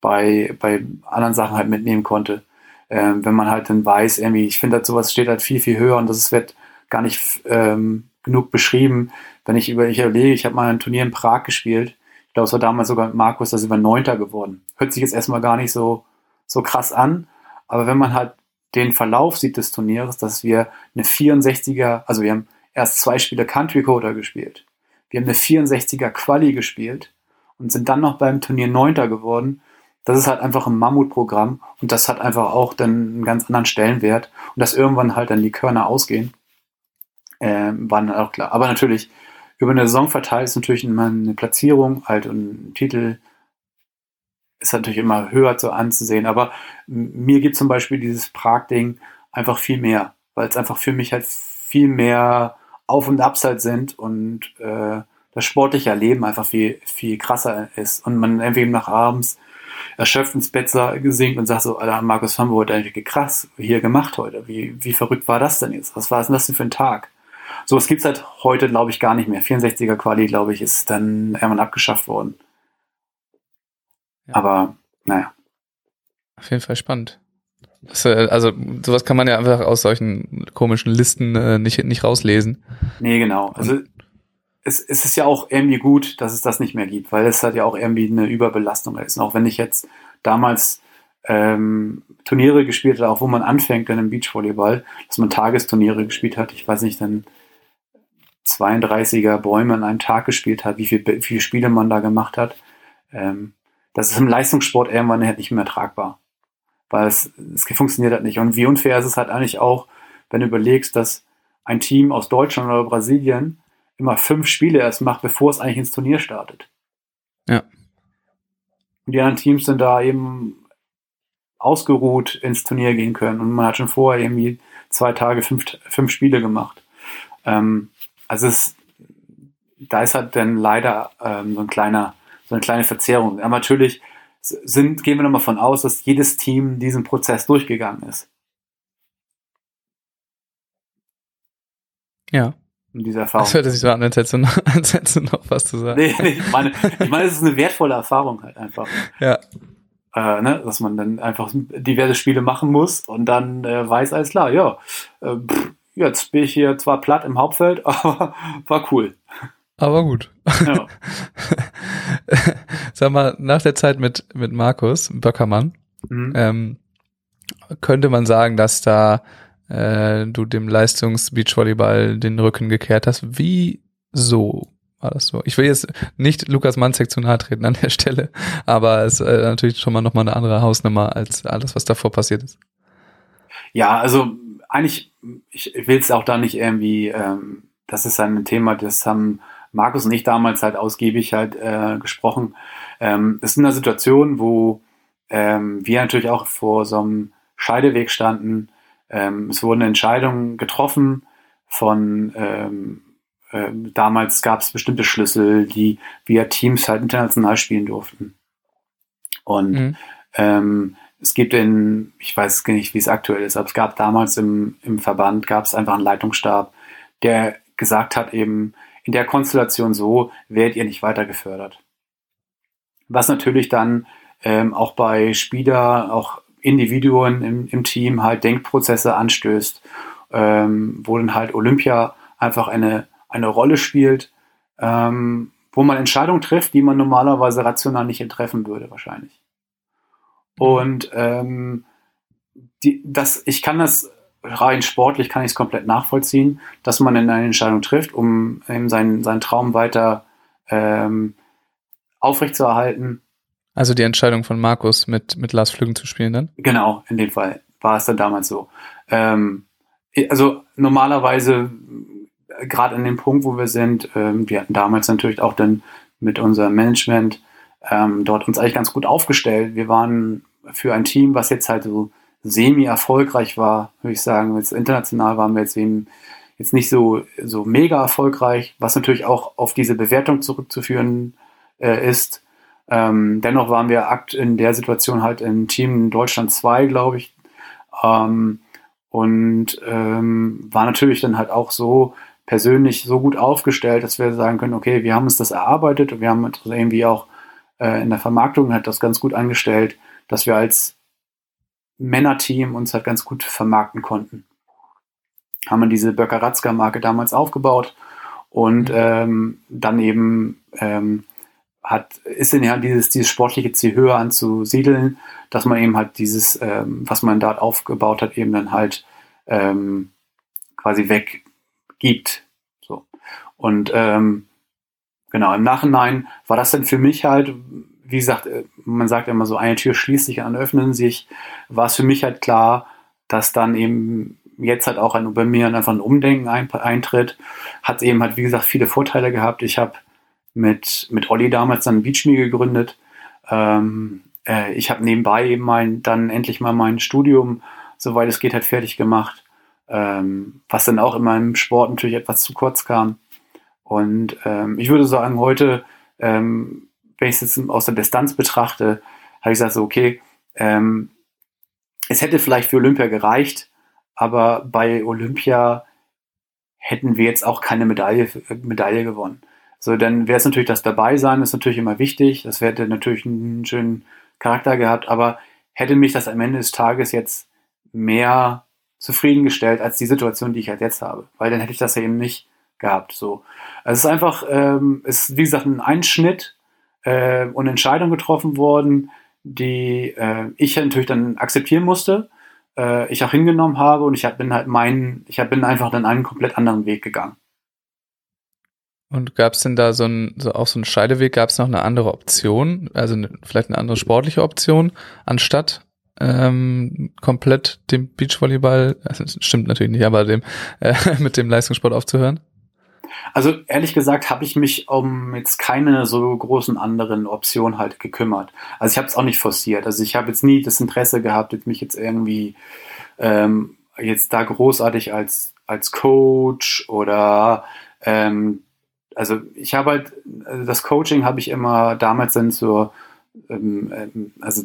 bei, bei anderen Sachen halt mitnehmen konnte. Ähm, wenn man halt dann weiß, irgendwie, ich finde halt sowas steht halt viel, viel höher und das wird gar nicht ähm, genug beschrieben. Wenn ich über, ich überlege, ich habe mal ein Turnier in Prag gespielt. Ich glaube, es war damals sogar mit Markus, da sind wir Neunter geworden. Hört sich jetzt erstmal gar nicht so, so krass an. Aber wenn man halt den Verlauf sieht des Turniers, dass wir eine 64er, also wir haben erst zwei Spiele Country Coder gespielt. Wir haben eine 64er Quali gespielt und sind dann noch beim Turnier Neunter geworden. Das ist halt einfach ein Mammutprogramm und das hat einfach auch dann einen ganz anderen Stellenwert und dass irgendwann halt dann die Körner ausgehen, äh, war dann auch klar. Aber natürlich, über eine Saison verteilt ist natürlich immer eine Platzierung, halt und ein Titel ist natürlich immer höher zu anzusehen. Aber mir gibt zum Beispiel dieses Prag-Ding einfach viel mehr, weil es einfach für mich halt viel mehr Auf- und Abseits sind und äh, das sportliche Erleben einfach viel, viel krasser ist. Und man irgendwie nach abends erschöpft ins Bett singt und sagt so, Alter, Markus wir heute eigentlich krass hier gemacht heute. Wie, wie verrückt war das denn jetzt? Was war denn das denn für ein Tag? So, es gibt's halt heute, glaube ich, gar nicht mehr. 64er Quali, glaube ich, ist dann irgendwann abgeschafft worden. Ja. Aber, naja.
Auf jeden Fall spannend. Das, äh, also, sowas kann man ja einfach aus solchen komischen Listen äh, nicht, nicht rauslesen.
Nee, genau. Also, es, es ist ja auch irgendwie gut, dass es das nicht mehr gibt, weil es halt ja auch irgendwie eine Überbelastung ist. Und auch wenn ich jetzt damals ähm, Turniere gespielt habe, auch wo man anfängt dann im Beachvolleyball, dass man Tagesturniere gespielt hat, ich weiß nicht, dann 32er Bäume an einem Tag gespielt hat, wie, viel, wie viele Spiele man da gemacht hat. Ähm, das ist im Leistungssport irgendwann halt nicht mehr tragbar. Weil es, es funktioniert halt nicht. Und wie unfair ist es halt eigentlich auch, wenn du überlegst, dass ein Team aus Deutschland oder Brasilien immer fünf Spiele erst macht, bevor es eigentlich ins Turnier startet.
Ja.
Und die anderen Teams sind da eben ausgeruht ins Turnier gehen können. Und man hat schon vorher irgendwie zwei Tage fünf, fünf Spiele gemacht. Ähm, also es, da ist halt dann leider ähm, so ein kleiner, so eine kleine Verzerrung. Aber natürlich sind, gehen wir nochmal von aus, dass jedes Team diesen Prozess durchgegangen ist.
Ja.
In dieser Erfahrung.
Das hört sich so an, als hättest du noch, als hättest du noch was zu sagen.
Nee, nee, ich meine, ich meine, es ist eine wertvolle Erfahrung halt einfach.
Ja.
Äh, ne, dass man dann einfach diverse Spiele machen muss und dann äh, weiß alles klar, ja, äh, pff, jetzt bin ich hier zwar platt im Hauptfeld, aber war cool.
Aber gut. Ja. Sag mal, nach der Zeit mit, mit Markus Böckermann, mhm. ähm, könnte man sagen, dass da äh, du dem Leistungs-Beachvolleyball den Rücken gekehrt hast. Wie so? War das so. Ich will jetzt nicht Lukas Manzek zu nahe treten an der Stelle, aber es ist äh, natürlich schon mal nochmal eine andere Hausnummer als alles, was davor passiert ist.
Ja, also eigentlich, ich will es auch da nicht irgendwie, ähm, das ist ein Thema, das haben Markus und ich damals halt ausgiebig halt äh, gesprochen. Ähm, es ist eine Situation, wo ähm, wir natürlich auch vor so einem Scheideweg standen. Ähm, es wurden Entscheidungen getroffen von ähm, äh, damals gab es bestimmte Schlüssel, die via Teams halt international spielen durften. Und mhm. ähm, es gibt in, ich weiß nicht, wie es aktuell ist, aber es gab damals im, im Verband, gab es einfach einen Leitungsstab, der gesagt hat eben, in der Konstellation so werdet ihr nicht weiter gefördert. Was natürlich dann ähm, auch bei Spieler, auch Individuen im, im Team halt Denkprozesse anstößt, ähm, wo dann halt Olympia einfach eine, eine Rolle spielt, ähm, wo man Entscheidungen trifft, die man normalerweise rational nicht treffen würde, wahrscheinlich. Und ähm, die, das, ich kann das rein sportlich kann ich es komplett nachvollziehen, dass man eine Entscheidung trifft, um eben seinen, seinen Traum weiter ähm, aufrechtzuerhalten.
Also die Entscheidung von Markus mit, mit Lars Flügen zu spielen dann?
Genau, in dem Fall war es dann damals so. Ähm, also normalerweise, gerade an dem Punkt, wo wir sind, ähm, wir hatten damals natürlich auch dann mit unserem Management ähm, dort uns eigentlich ganz gut aufgestellt. Wir waren für ein Team, was jetzt halt so semi-erfolgreich war, würde ich sagen. Jetzt international waren wir jetzt eben jetzt nicht so, so mega erfolgreich, was natürlich auch auf diese Bewertung zurückzuführen äh, ist. Ähm, dennoch waren wir akt in der Situation halt im Team Deutschland 2, glaube ich. Ähm, und ähm, war natürlich dann halt auch so persönlich so gut aufgestellt, dass wir sagen können, okay, wir haben uns das erarbeitet und wir haben irgendwie auch äh, in der Vermarktung halt das ganz gut angestellt, dass wir als Männerteam uns halt ganz gut vermarkten konnten. Haben wir diese Böckeratzka-Marke damals aufgebaut und mhm. ähm, dann eben ähm, hat, ist in ja dieses, dieses sportliche Ziel höher anzusiedeln, dass man eben halt dieses, ähm, was man dort aufgebaut hat, eben dann halt ähm, quasi weggibt. So. Und ähm, genau, im Nachhinein war das dann für mich halt, wie gesagt, äh, man sagt immer so, eine Tür schließt sich, andere öffnen sich, war es für mich halt klar, dass dann eben jetzt halt auch ein, bei mir einfach ein Umdenken ein, eintritt. Hat eben halt, wie gesagt, viele Vorteile gehabt. Ich habe mit, mit Olli damals dann Beachme gegründet. Ähm, äh, ich habe nebenbei eben mein, dann endlich mal mein Studium, soweit es geht, halt fertig gemacht. Ähm, was dann auch in meinem Sport natürlich etwas zu kurz kam. Und ähm, ich würde sagen, heute ähm, wenn ich es jetzt aus der Distanz betrachte, habe ich gesagt, so, okay, ähm, es hätte vielleicht für Olympia gereicht, aber bei Olympia hätten wir jetzt auch keine Medaille, Medaille gewonnen. So, dann wäre es natürlich das Dabeisein, ist natürlich immer wichtig. Das hätte natürlich einen schönen Charakter gehabt, aber hätte mich das am Ende des Tages jetzt mehr zufriedengestellt als die Situation, die ich halt jetzt habe. Weil dann hätte ich das ja eben nicht gehabt. So. Also es ist einfach, ähm, es ist wie gesagt ein Einschnitt äh, und Entscheidungen getroffen worden, die äh, ich natürlich dann akzeptieren musste, äh, ich auch hingenommen habe und ich hab, bin halt meinen, ich hab, bin einfach dann einen komplett anderen Weg gegangen.
Und gab es denn da so ein, so auch so einen Scheideweg, gab es noch eine andere Option, also eine, vielleicht eine andere sportliche Option, anstatt ähm, komplett dem Beachvolleyball, also stimmt natürlich nicht, aber dem äh, mit dem Leistungssport aufzuhören?
Also ehrlich gesagt habe ich mich um jetzt keine so großen anderen Optionen halt gekümmert. Also ich habe es auch nicht forciert. Also ich habe jetzt nie das Interesse gehabt, mich jetzt irgendwie ähm, jetzt da großartig als, als Coach oder ähm, also ich habe halt, also das Coaching habe ich immer damals dann zur, ähm, ähm also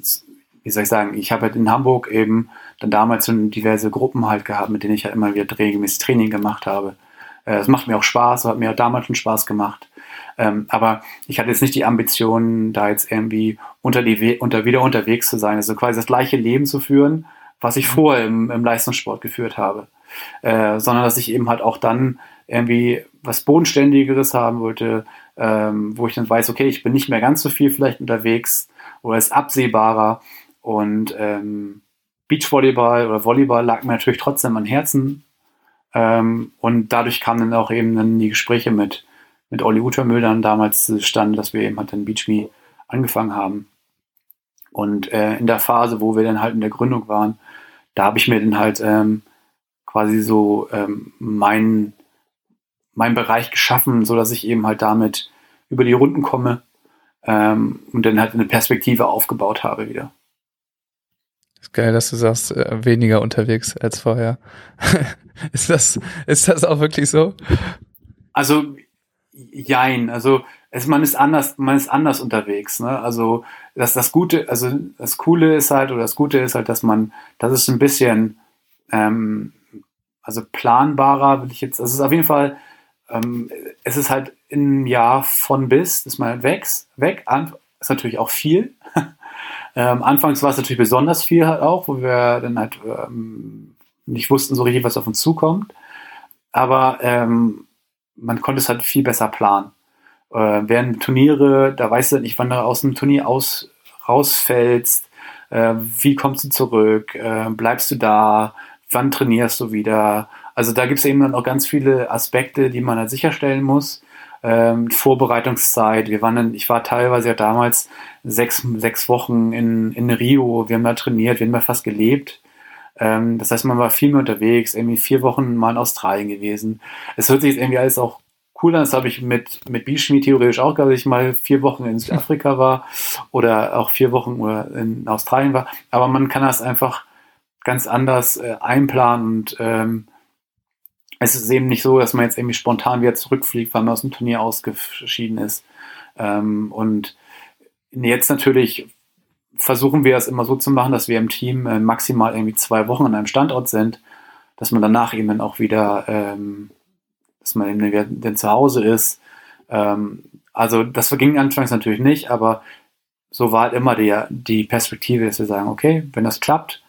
wie soll ich sagen, ich habe halt in Hamburg eben dann damals schon diverse Gruppen halt gehabt, mit denen ich halt immer wieder regelmäßig Training gemacht habe. Äh, es macht mir auch Spaß, hat mir damals schon Spaß gemacht. Ähm, aber ich hatte jetzt nicht die Ambition, da jetzt irgendwie unter die We unter wieder unterwegs zu sein, also quasi das gleiche Leben zu führen, was ich mhm. vorher im, im Leistungssport geführt habe. Äh, sondern dass ich eben halt auch dann irgendwie was Bodenständigeres haben wollte, ähm, wo ich dann weiß, okay, ich bin nicht mehr ganz so viel vielleicht unterwegs oder ist absehbarer und ähm, Beachvolleyball oder Volleyball lag mir natürlich trotzdem am Herzen, ähm, und dadurch kamen dann auch eben dann die Gespräche mit, mit Olli Utermüll dann damals stand, dass wir eben halt dann Beach Me angefangen haben. Und äh, in der Phase, wo wir dann halt in der Gründung waren, da habe ich mir dann halt ähm, quasi so ähm, meinen mein Bereich geschaffen, so dass ich eben halt damit über die Runden komme ähm, und dann halt eine Perspektive aufgebaut habe wieder.
Ist geil, dass du sagst, äh, weniger unterwegs als vorher. ist, das, ist das auch wirklich so?
Also, jein. Also, es, man ist anders, man ist anders unterwegs. Ne? Also, das, das Gute, also das Coole ist halt, oder das Gute ist halt, dass man, das ist ein bisschen, ähm, also planbarer, will ich jetzt, also es ist auf jeden Fall, ähm, es ist halt im Jahr von bis, dass man weg, weg, an, ist natürlich auch viel. Ähm, anfangs war es natürlich besonders viel halt auch, wo wir dann halt ähm, nicht wussten so richtig, was auf uns zukommt. Aber ähm, man konnte es halt viel besser planen. Äh, während Turniere, da weißt du nicht, wann du aus dem Turnier aus, rausfällst, äh, wie kommst du zurück, äh, bleibst du da, wann trainierst du wieder. Also da gibt es eben dann auch ganz viele Aspekte, die man halt sicherstellen muss ähm, Vorbereitungszeit. Wir waren dann, ich war teilweise ja damals sechs, sechs Wochen in, in Rio, wir haben da trainiert, wir haben da fast gelebt. Ähm, das heißt, man war viel mehr unterwegs, irgendwie vier Wochen mal in Australien gewesen. Es hört sich jetzt irgendwie alles auch cool an, das habe ich mit, mit Bishmi theoretisch auch dass ich mal vier Wochen in Südafrika war oder auch vier Wochen in Australien war. Aber man kann das einfach ganz anders äh, einplanen und ähm, es ist eben nicht so, dass man jetzt irgendwie spontan wieder zurückfliegt, weil man aus dem Turnier ausgeschieden ist. Ähm, und jetzt natürlich versuchen wir es immer so zu machen, dass wir im Team äh, maximal irgendwie zwei Wochen an einem Standort sind, dass man danach eben dann auch wieder, ähm, dass man eben wieder dann zu Hause ist. Ähm, also das ging anfangs natürlich nicht, aber so war halt immer die, die Perspektive, dass wir sagen, okay, wenn das klappt,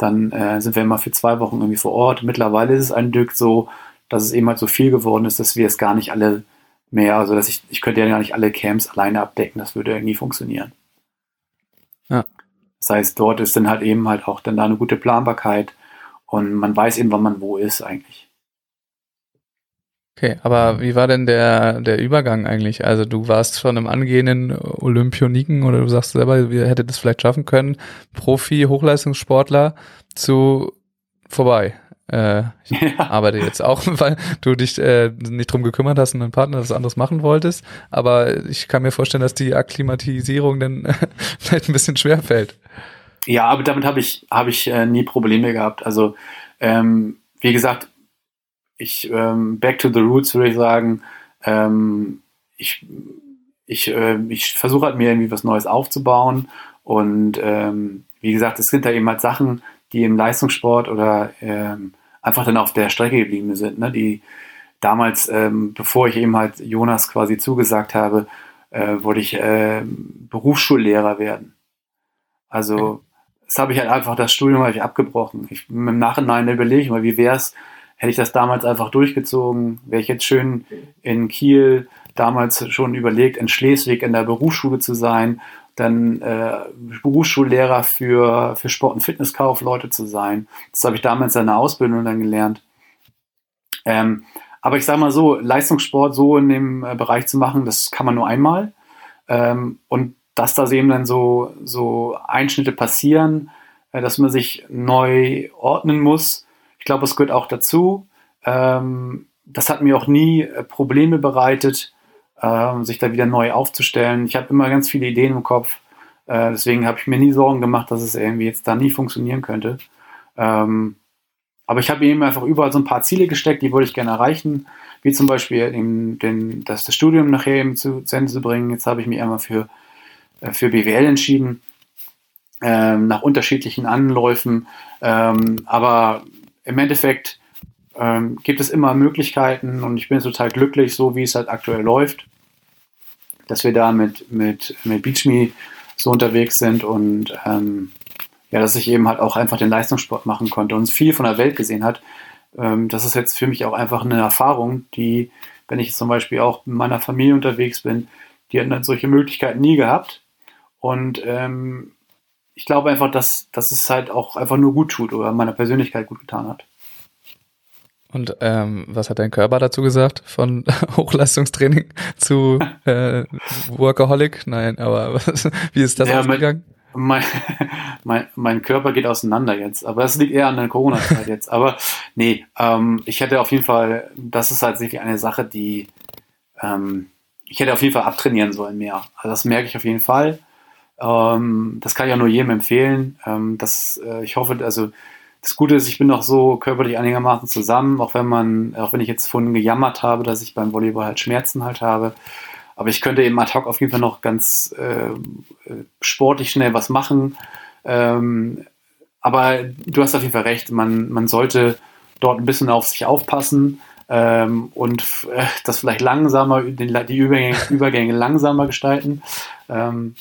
dann äh, sind wir immer für zwei Wochen irgendwie vor Ort. Mittlerweile ist es ein Stück so, dass es eben halt so viel geworden ist, dass wir es gar nicht alle mehr, also dass ich, ich könnte ja gar nicht alle Camps alleine abdecken, das würde irgendwie funktionieren. Ja. Das heißt, dort ist dann halt eben halt auch dann da eine gute Planbarkeit und man weiß eben, wann man wo ist eigentlich.
Okay, aber wie war denn der, der Übergang eigentlich? Also du warst von einem angehenden Olympioniken oder du sagst selber, wir hättet es vielleicht schaffen können, Profi, Hochleistungssportler zu vorbei. Äh, ich ja. arbeite jetzt auch, weil du dich äh, nicht drum gekümmert hast und dein Partner das anderes machen wolltest. Aber ich kann mir vorstellen, dass die Akklimatisierung dann vielleicht ein bisschen schwer fällt.
Ja, aber damit habe ich, hab ich äh, nie Probleme gehabt. Also, ähm, wie gesagt, ich, ähm, back to the roots würde ich sagen, ähm, ich, ich, äh, ich versuche halt mir irgendwie was Neues aufzubauen und ähm, wie gesagt, es sind da eben halt Sachen, die im Leistungssport oder ähm, einfach dann auf der Strecke geblieben sind, ne? die damals, ähm, bevor ich eben halt Jonas quasi zugesagt habe, äh, wollte ich äh, Berufsschullehrer werden. Also das habe ich halt einfach, das Studium habe ich abgebrochen. Ich im Nachhinein überlege ich mal, wie wäre es, hätte ich das damals einfach durchgezogen, wäre ich jetzt schön in Kiel damals schon überlegt, in Schleswig in der Berufsschule zu sein, dann äh, Berufsschullehrer für, für Sport- und Fitnesskaufleute zu sein. Das habe ich damals in der Ausbildung dann gelernt. Ähm, aber ich sage mal so, Leistungssport so in dem äh, Bereich zu machen, das kann man nur einmal. Ähm, und dass da eben dann so, so Einschnitte passieren, äh, dass man sich neu ordnen muss, ich glaube, es gehört auch dazu. Ähm, das hat mir auch nie äh, Probleme bereitet, äh, sich da wieder neu aufzustellen. Ich habe immer ganz viele Ideen im Kopf. Äh, deswegen habe ich mir nie Sorgen gemacht, dass es irgendwie jetzt da nie funktionieren könnte. Ähm, aber ich habe eben einfach überall so ein paar Ziele gesteckt, die wollte ich gerne erreichen, wie zum Beispiel den, den, das, das Studium nachher eben zu, zu Ende zu bringen. Jetzt habe ich mich einmal für, äh, für BWL entschieden, ähm, nach unterschiedlichen Anläufen. Ähm, aber im Endeffekt ähm, gibt es immer Möglichkeiten und ich bin total glücklich, so wie es halt aktuell läuft, dass wir da mit, mit, mit BeachMe so unterwegs sind und ähm, ja, dass ich eben halt auch einfach den Leistungssport machen konnte und viel von der Welt gesehen hat. Ähm, das ist jetzt für mich auch einfach eine Erfahrung, die, wenn ich zum Beispiel auch mit meiner Familie unterwegs bin, die hatten dann solche Möglichkeiten nie gehabt. Und ähm, ich glaube einfach, dass, dass es halt auch einfach nur gut tut oder meiner Persönlichkeit gut getan hat.
Und ähm, was hat dein Körper dazu gesagt? Von Hochleistungstraining zu äh, Workaholic? Nein, aber was, wie ist das
Ja,
ausgegangen?
Mein, mein, mein Körper geht auseinander jetzt, aber das liegt eher an der Corona-Zeit jetzt. Aber nee, ähm, ich hätte auf jeden Fall, das ist halt wirklich eine Sache, die ähm, ich hätte auf jeden Fall abtrainieren sollen mehr. Also das merke ich auf jeden Fall. Ähm, das kann ich auch nur jedem empfehlen. Ähm, das, äh, ich hoffe, also das Gute ist, ich bin noch so körperlich einigermaßen zusammen, auch wenn man, auch wenn ich jetzt vorhin gejammert habe, dass ich beim Volleyball halt Schmerzen halt habe. Aber ich könnte eben ad hoc auf jeden Fall noch ganz äh, sportlich schnell was machen. Ähm, aber du hast auf jeden Fall recht, man, man sollte dort ein bisschen auf sich aufpassen ähm, und äh, das vielleicht langsamer, die Übergänge, Übergänge langsamer gestalten. Ähm,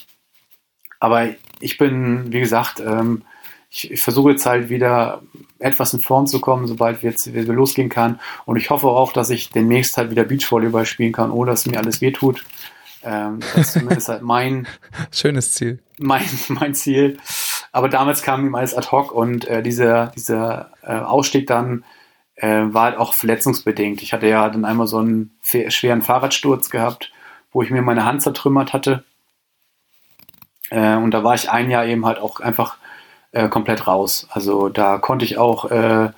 aber ich bin, wie gesagt, ähm, ich, ich versuche jetzt halt wieder etwas in Form zu kommen, sobald wir jetzt wieder losgehen kann. Und ich hoffe auch, dass ich demnächst halt wieder Beachvolleyball spielen kann, ohne dass mir alles wehtut. Ähm, das ist zumindest halt mein,
Schönes Ziel.
mein, mein Ziel. Aber damals kam ihm alles ad hoc und äh, dieser, dieser äh, Ausstieg dann äh, war halt auch verletzungsbedingt. Ich hatte ja dann einmal so einen schweren Fahrradsturz gehabt, wo ich mir meine Hand zertrümmert hatte. Äh, und da war ich ein Jahr eben halt auch einfach äh, komplett raus. Also da konnte ich auch äh,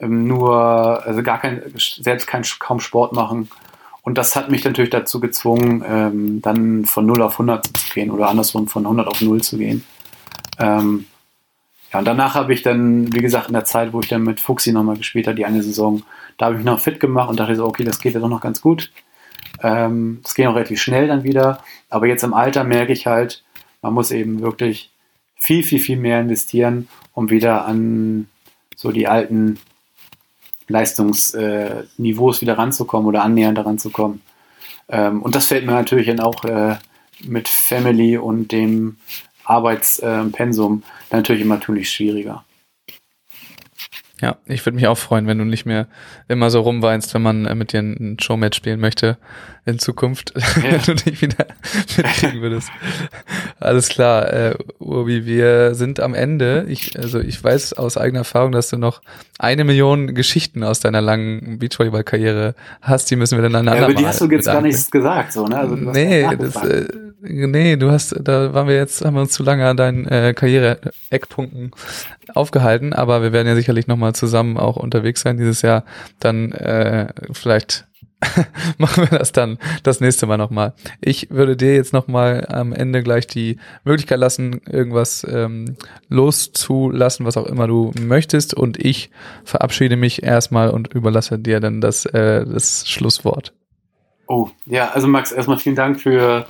ähm, nur, also gar kein, selbst kein, kaum Sport machen. Und das hat mich natürlich dazu gezwungen, ähm, dann von 0 auf 100 zu gehen oder andersrum von 100 auf 0 zu gehen. Ähm, ja, und danach habe ich dann, wie gesagt, in der Zeit, wo ich dann mit Fuxi nochmal gespielt habe, die eine Saison, da habe ich mich noch fit gemacht und dachte so, okay, das geht ja doch noch ganz gut. Ähm, das ging auch relativ schnell dann wieder. Aber jetzt im Alter merke ich halt, man muss eben wirklich viel, viel, viel mehr investieren, um wieder an so die alten Leistungsniveaus wieder ranzukommen oder annähernd daran zu kommen. Ähm, und das fällt mir natürlich dann auch äh, mit Family und dem Arbeitspensum dann natürlich immer natürlich schwieriger.
Ja, ich würde mich auch freuen, wenn du nicht mehr immer so rumweinst, wenn man äh, mit dir ein Showmatch spielen möchte in Zukunft, wenn du dich wieder mitkriegen würdest. Alles klar, äh, Urbi, wir sind am Ende. Ich, also ich weiß aus eigener Erfahrung, dass du noch eine Million Geschichten aus deiner langen Beachvolleyball-Karriere hast. Die müssen wir dann einander
Ja, aber die hast du jetzt gar nichts gesagt, so, ne? Also,
nee,
ja
das, äh, nee, du hast, da waren wir jetzt, haben wir uns zu lange an deinen äh, Karriere-Eckpunkten aufgehalten, aber wir werden ja sicherlich nochmal zusammen auch unterwegs sein dieses Jahr. Dann äh, vielleicht machen wir das dann das nächste Mal nochmal. Ich würde dir jetzt nochmal am Ende gleich die Möglichkeit lassen, irgendwas ähm, loszulassen, was auch immer du möchtest. Und ich verabschiede mich erstmal und überlasse dir dann das, äh, das Schlusswort.
Oh, ja, also Max, erstmal vielen Dank für,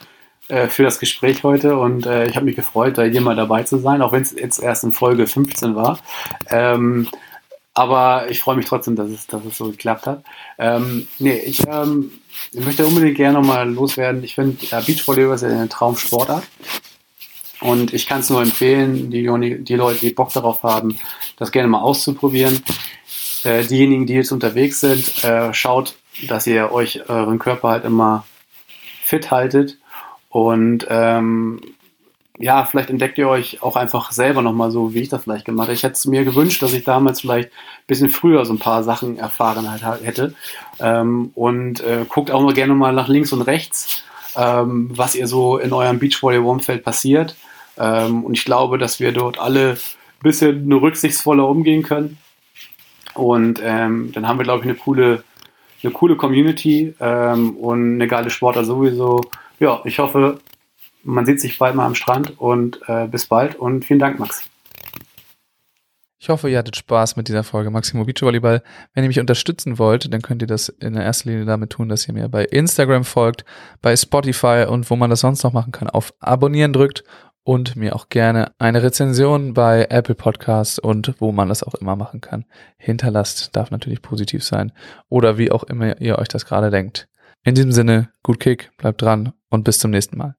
äh, für das Gespräch heute und äh, ich habe mich gefreut, da hier mal dabei zu sein, auch wenn es jetzt erst in Folge 15 war. Ähm, aber ich freue mich trotzdem, dass es, dass es so geklappt hat. Ähm, nee, ich, ähm, möchte unbedingt gerne nochmal loswerden. Ich finde, ja, Beachvolleyball ist ja eine Traumsportart. Und ich kann es nur empfehlen, die, die Leute, die Bock darauf haben, das gerne mal auszuprobieren. Äh, diejenigen, die jetzt unterwegs sind, äh, schaut, dass ihr euch euren Körper halt immer fit haltet. Und ähm, ja, vielleicht entdeckt ihr euch auch einfach selber nochmal so, wie ich das vielleicht gemacht habe. Ich hätte es mir gewünscht, dass ich damals vielleicht ein bisschen früher so ein paar Sachen erfahren halt hätte. Ähm, und äh, guckt auch mal gerne mal nach links und rechts, ähm, was ihr so in eurem Beachvolleyball-Umfeld passiert. Ähm, und ich glaube, dass wir dort alle ein bisschen rücksichtsvoller umgehen können. Und ähm, dann haben wir, glaube ich, eine coole, eine coole Community ähm, und eine geile Sportler sowieso. Ja, ich hoffe, man sieht sich bald mal am Strand und äh, bis bald und vielen Dank, Max.
Ich hoffe, ihr hattet Spaß mit dieser Folge Maximo Beach Volleyball. Wenn ihr mich unterstützen wollt, dann könnt ihr das in der ersten Linie damit tun, dass ihr mir bei Instagram folgt, bei Spotify und wo man das sonst noch machen kann, auf Abonnieren drückt und mir auch gerne eine Rezension bei Apple Podcasts und wo man das auch immer machen kann. Hinterlasst darf natürlich positiv sein oder wie auch immer ihr euch das gerade denkt. In diesem Sinne, gut Kick, bleibt dran und bis zum nächsten Mal.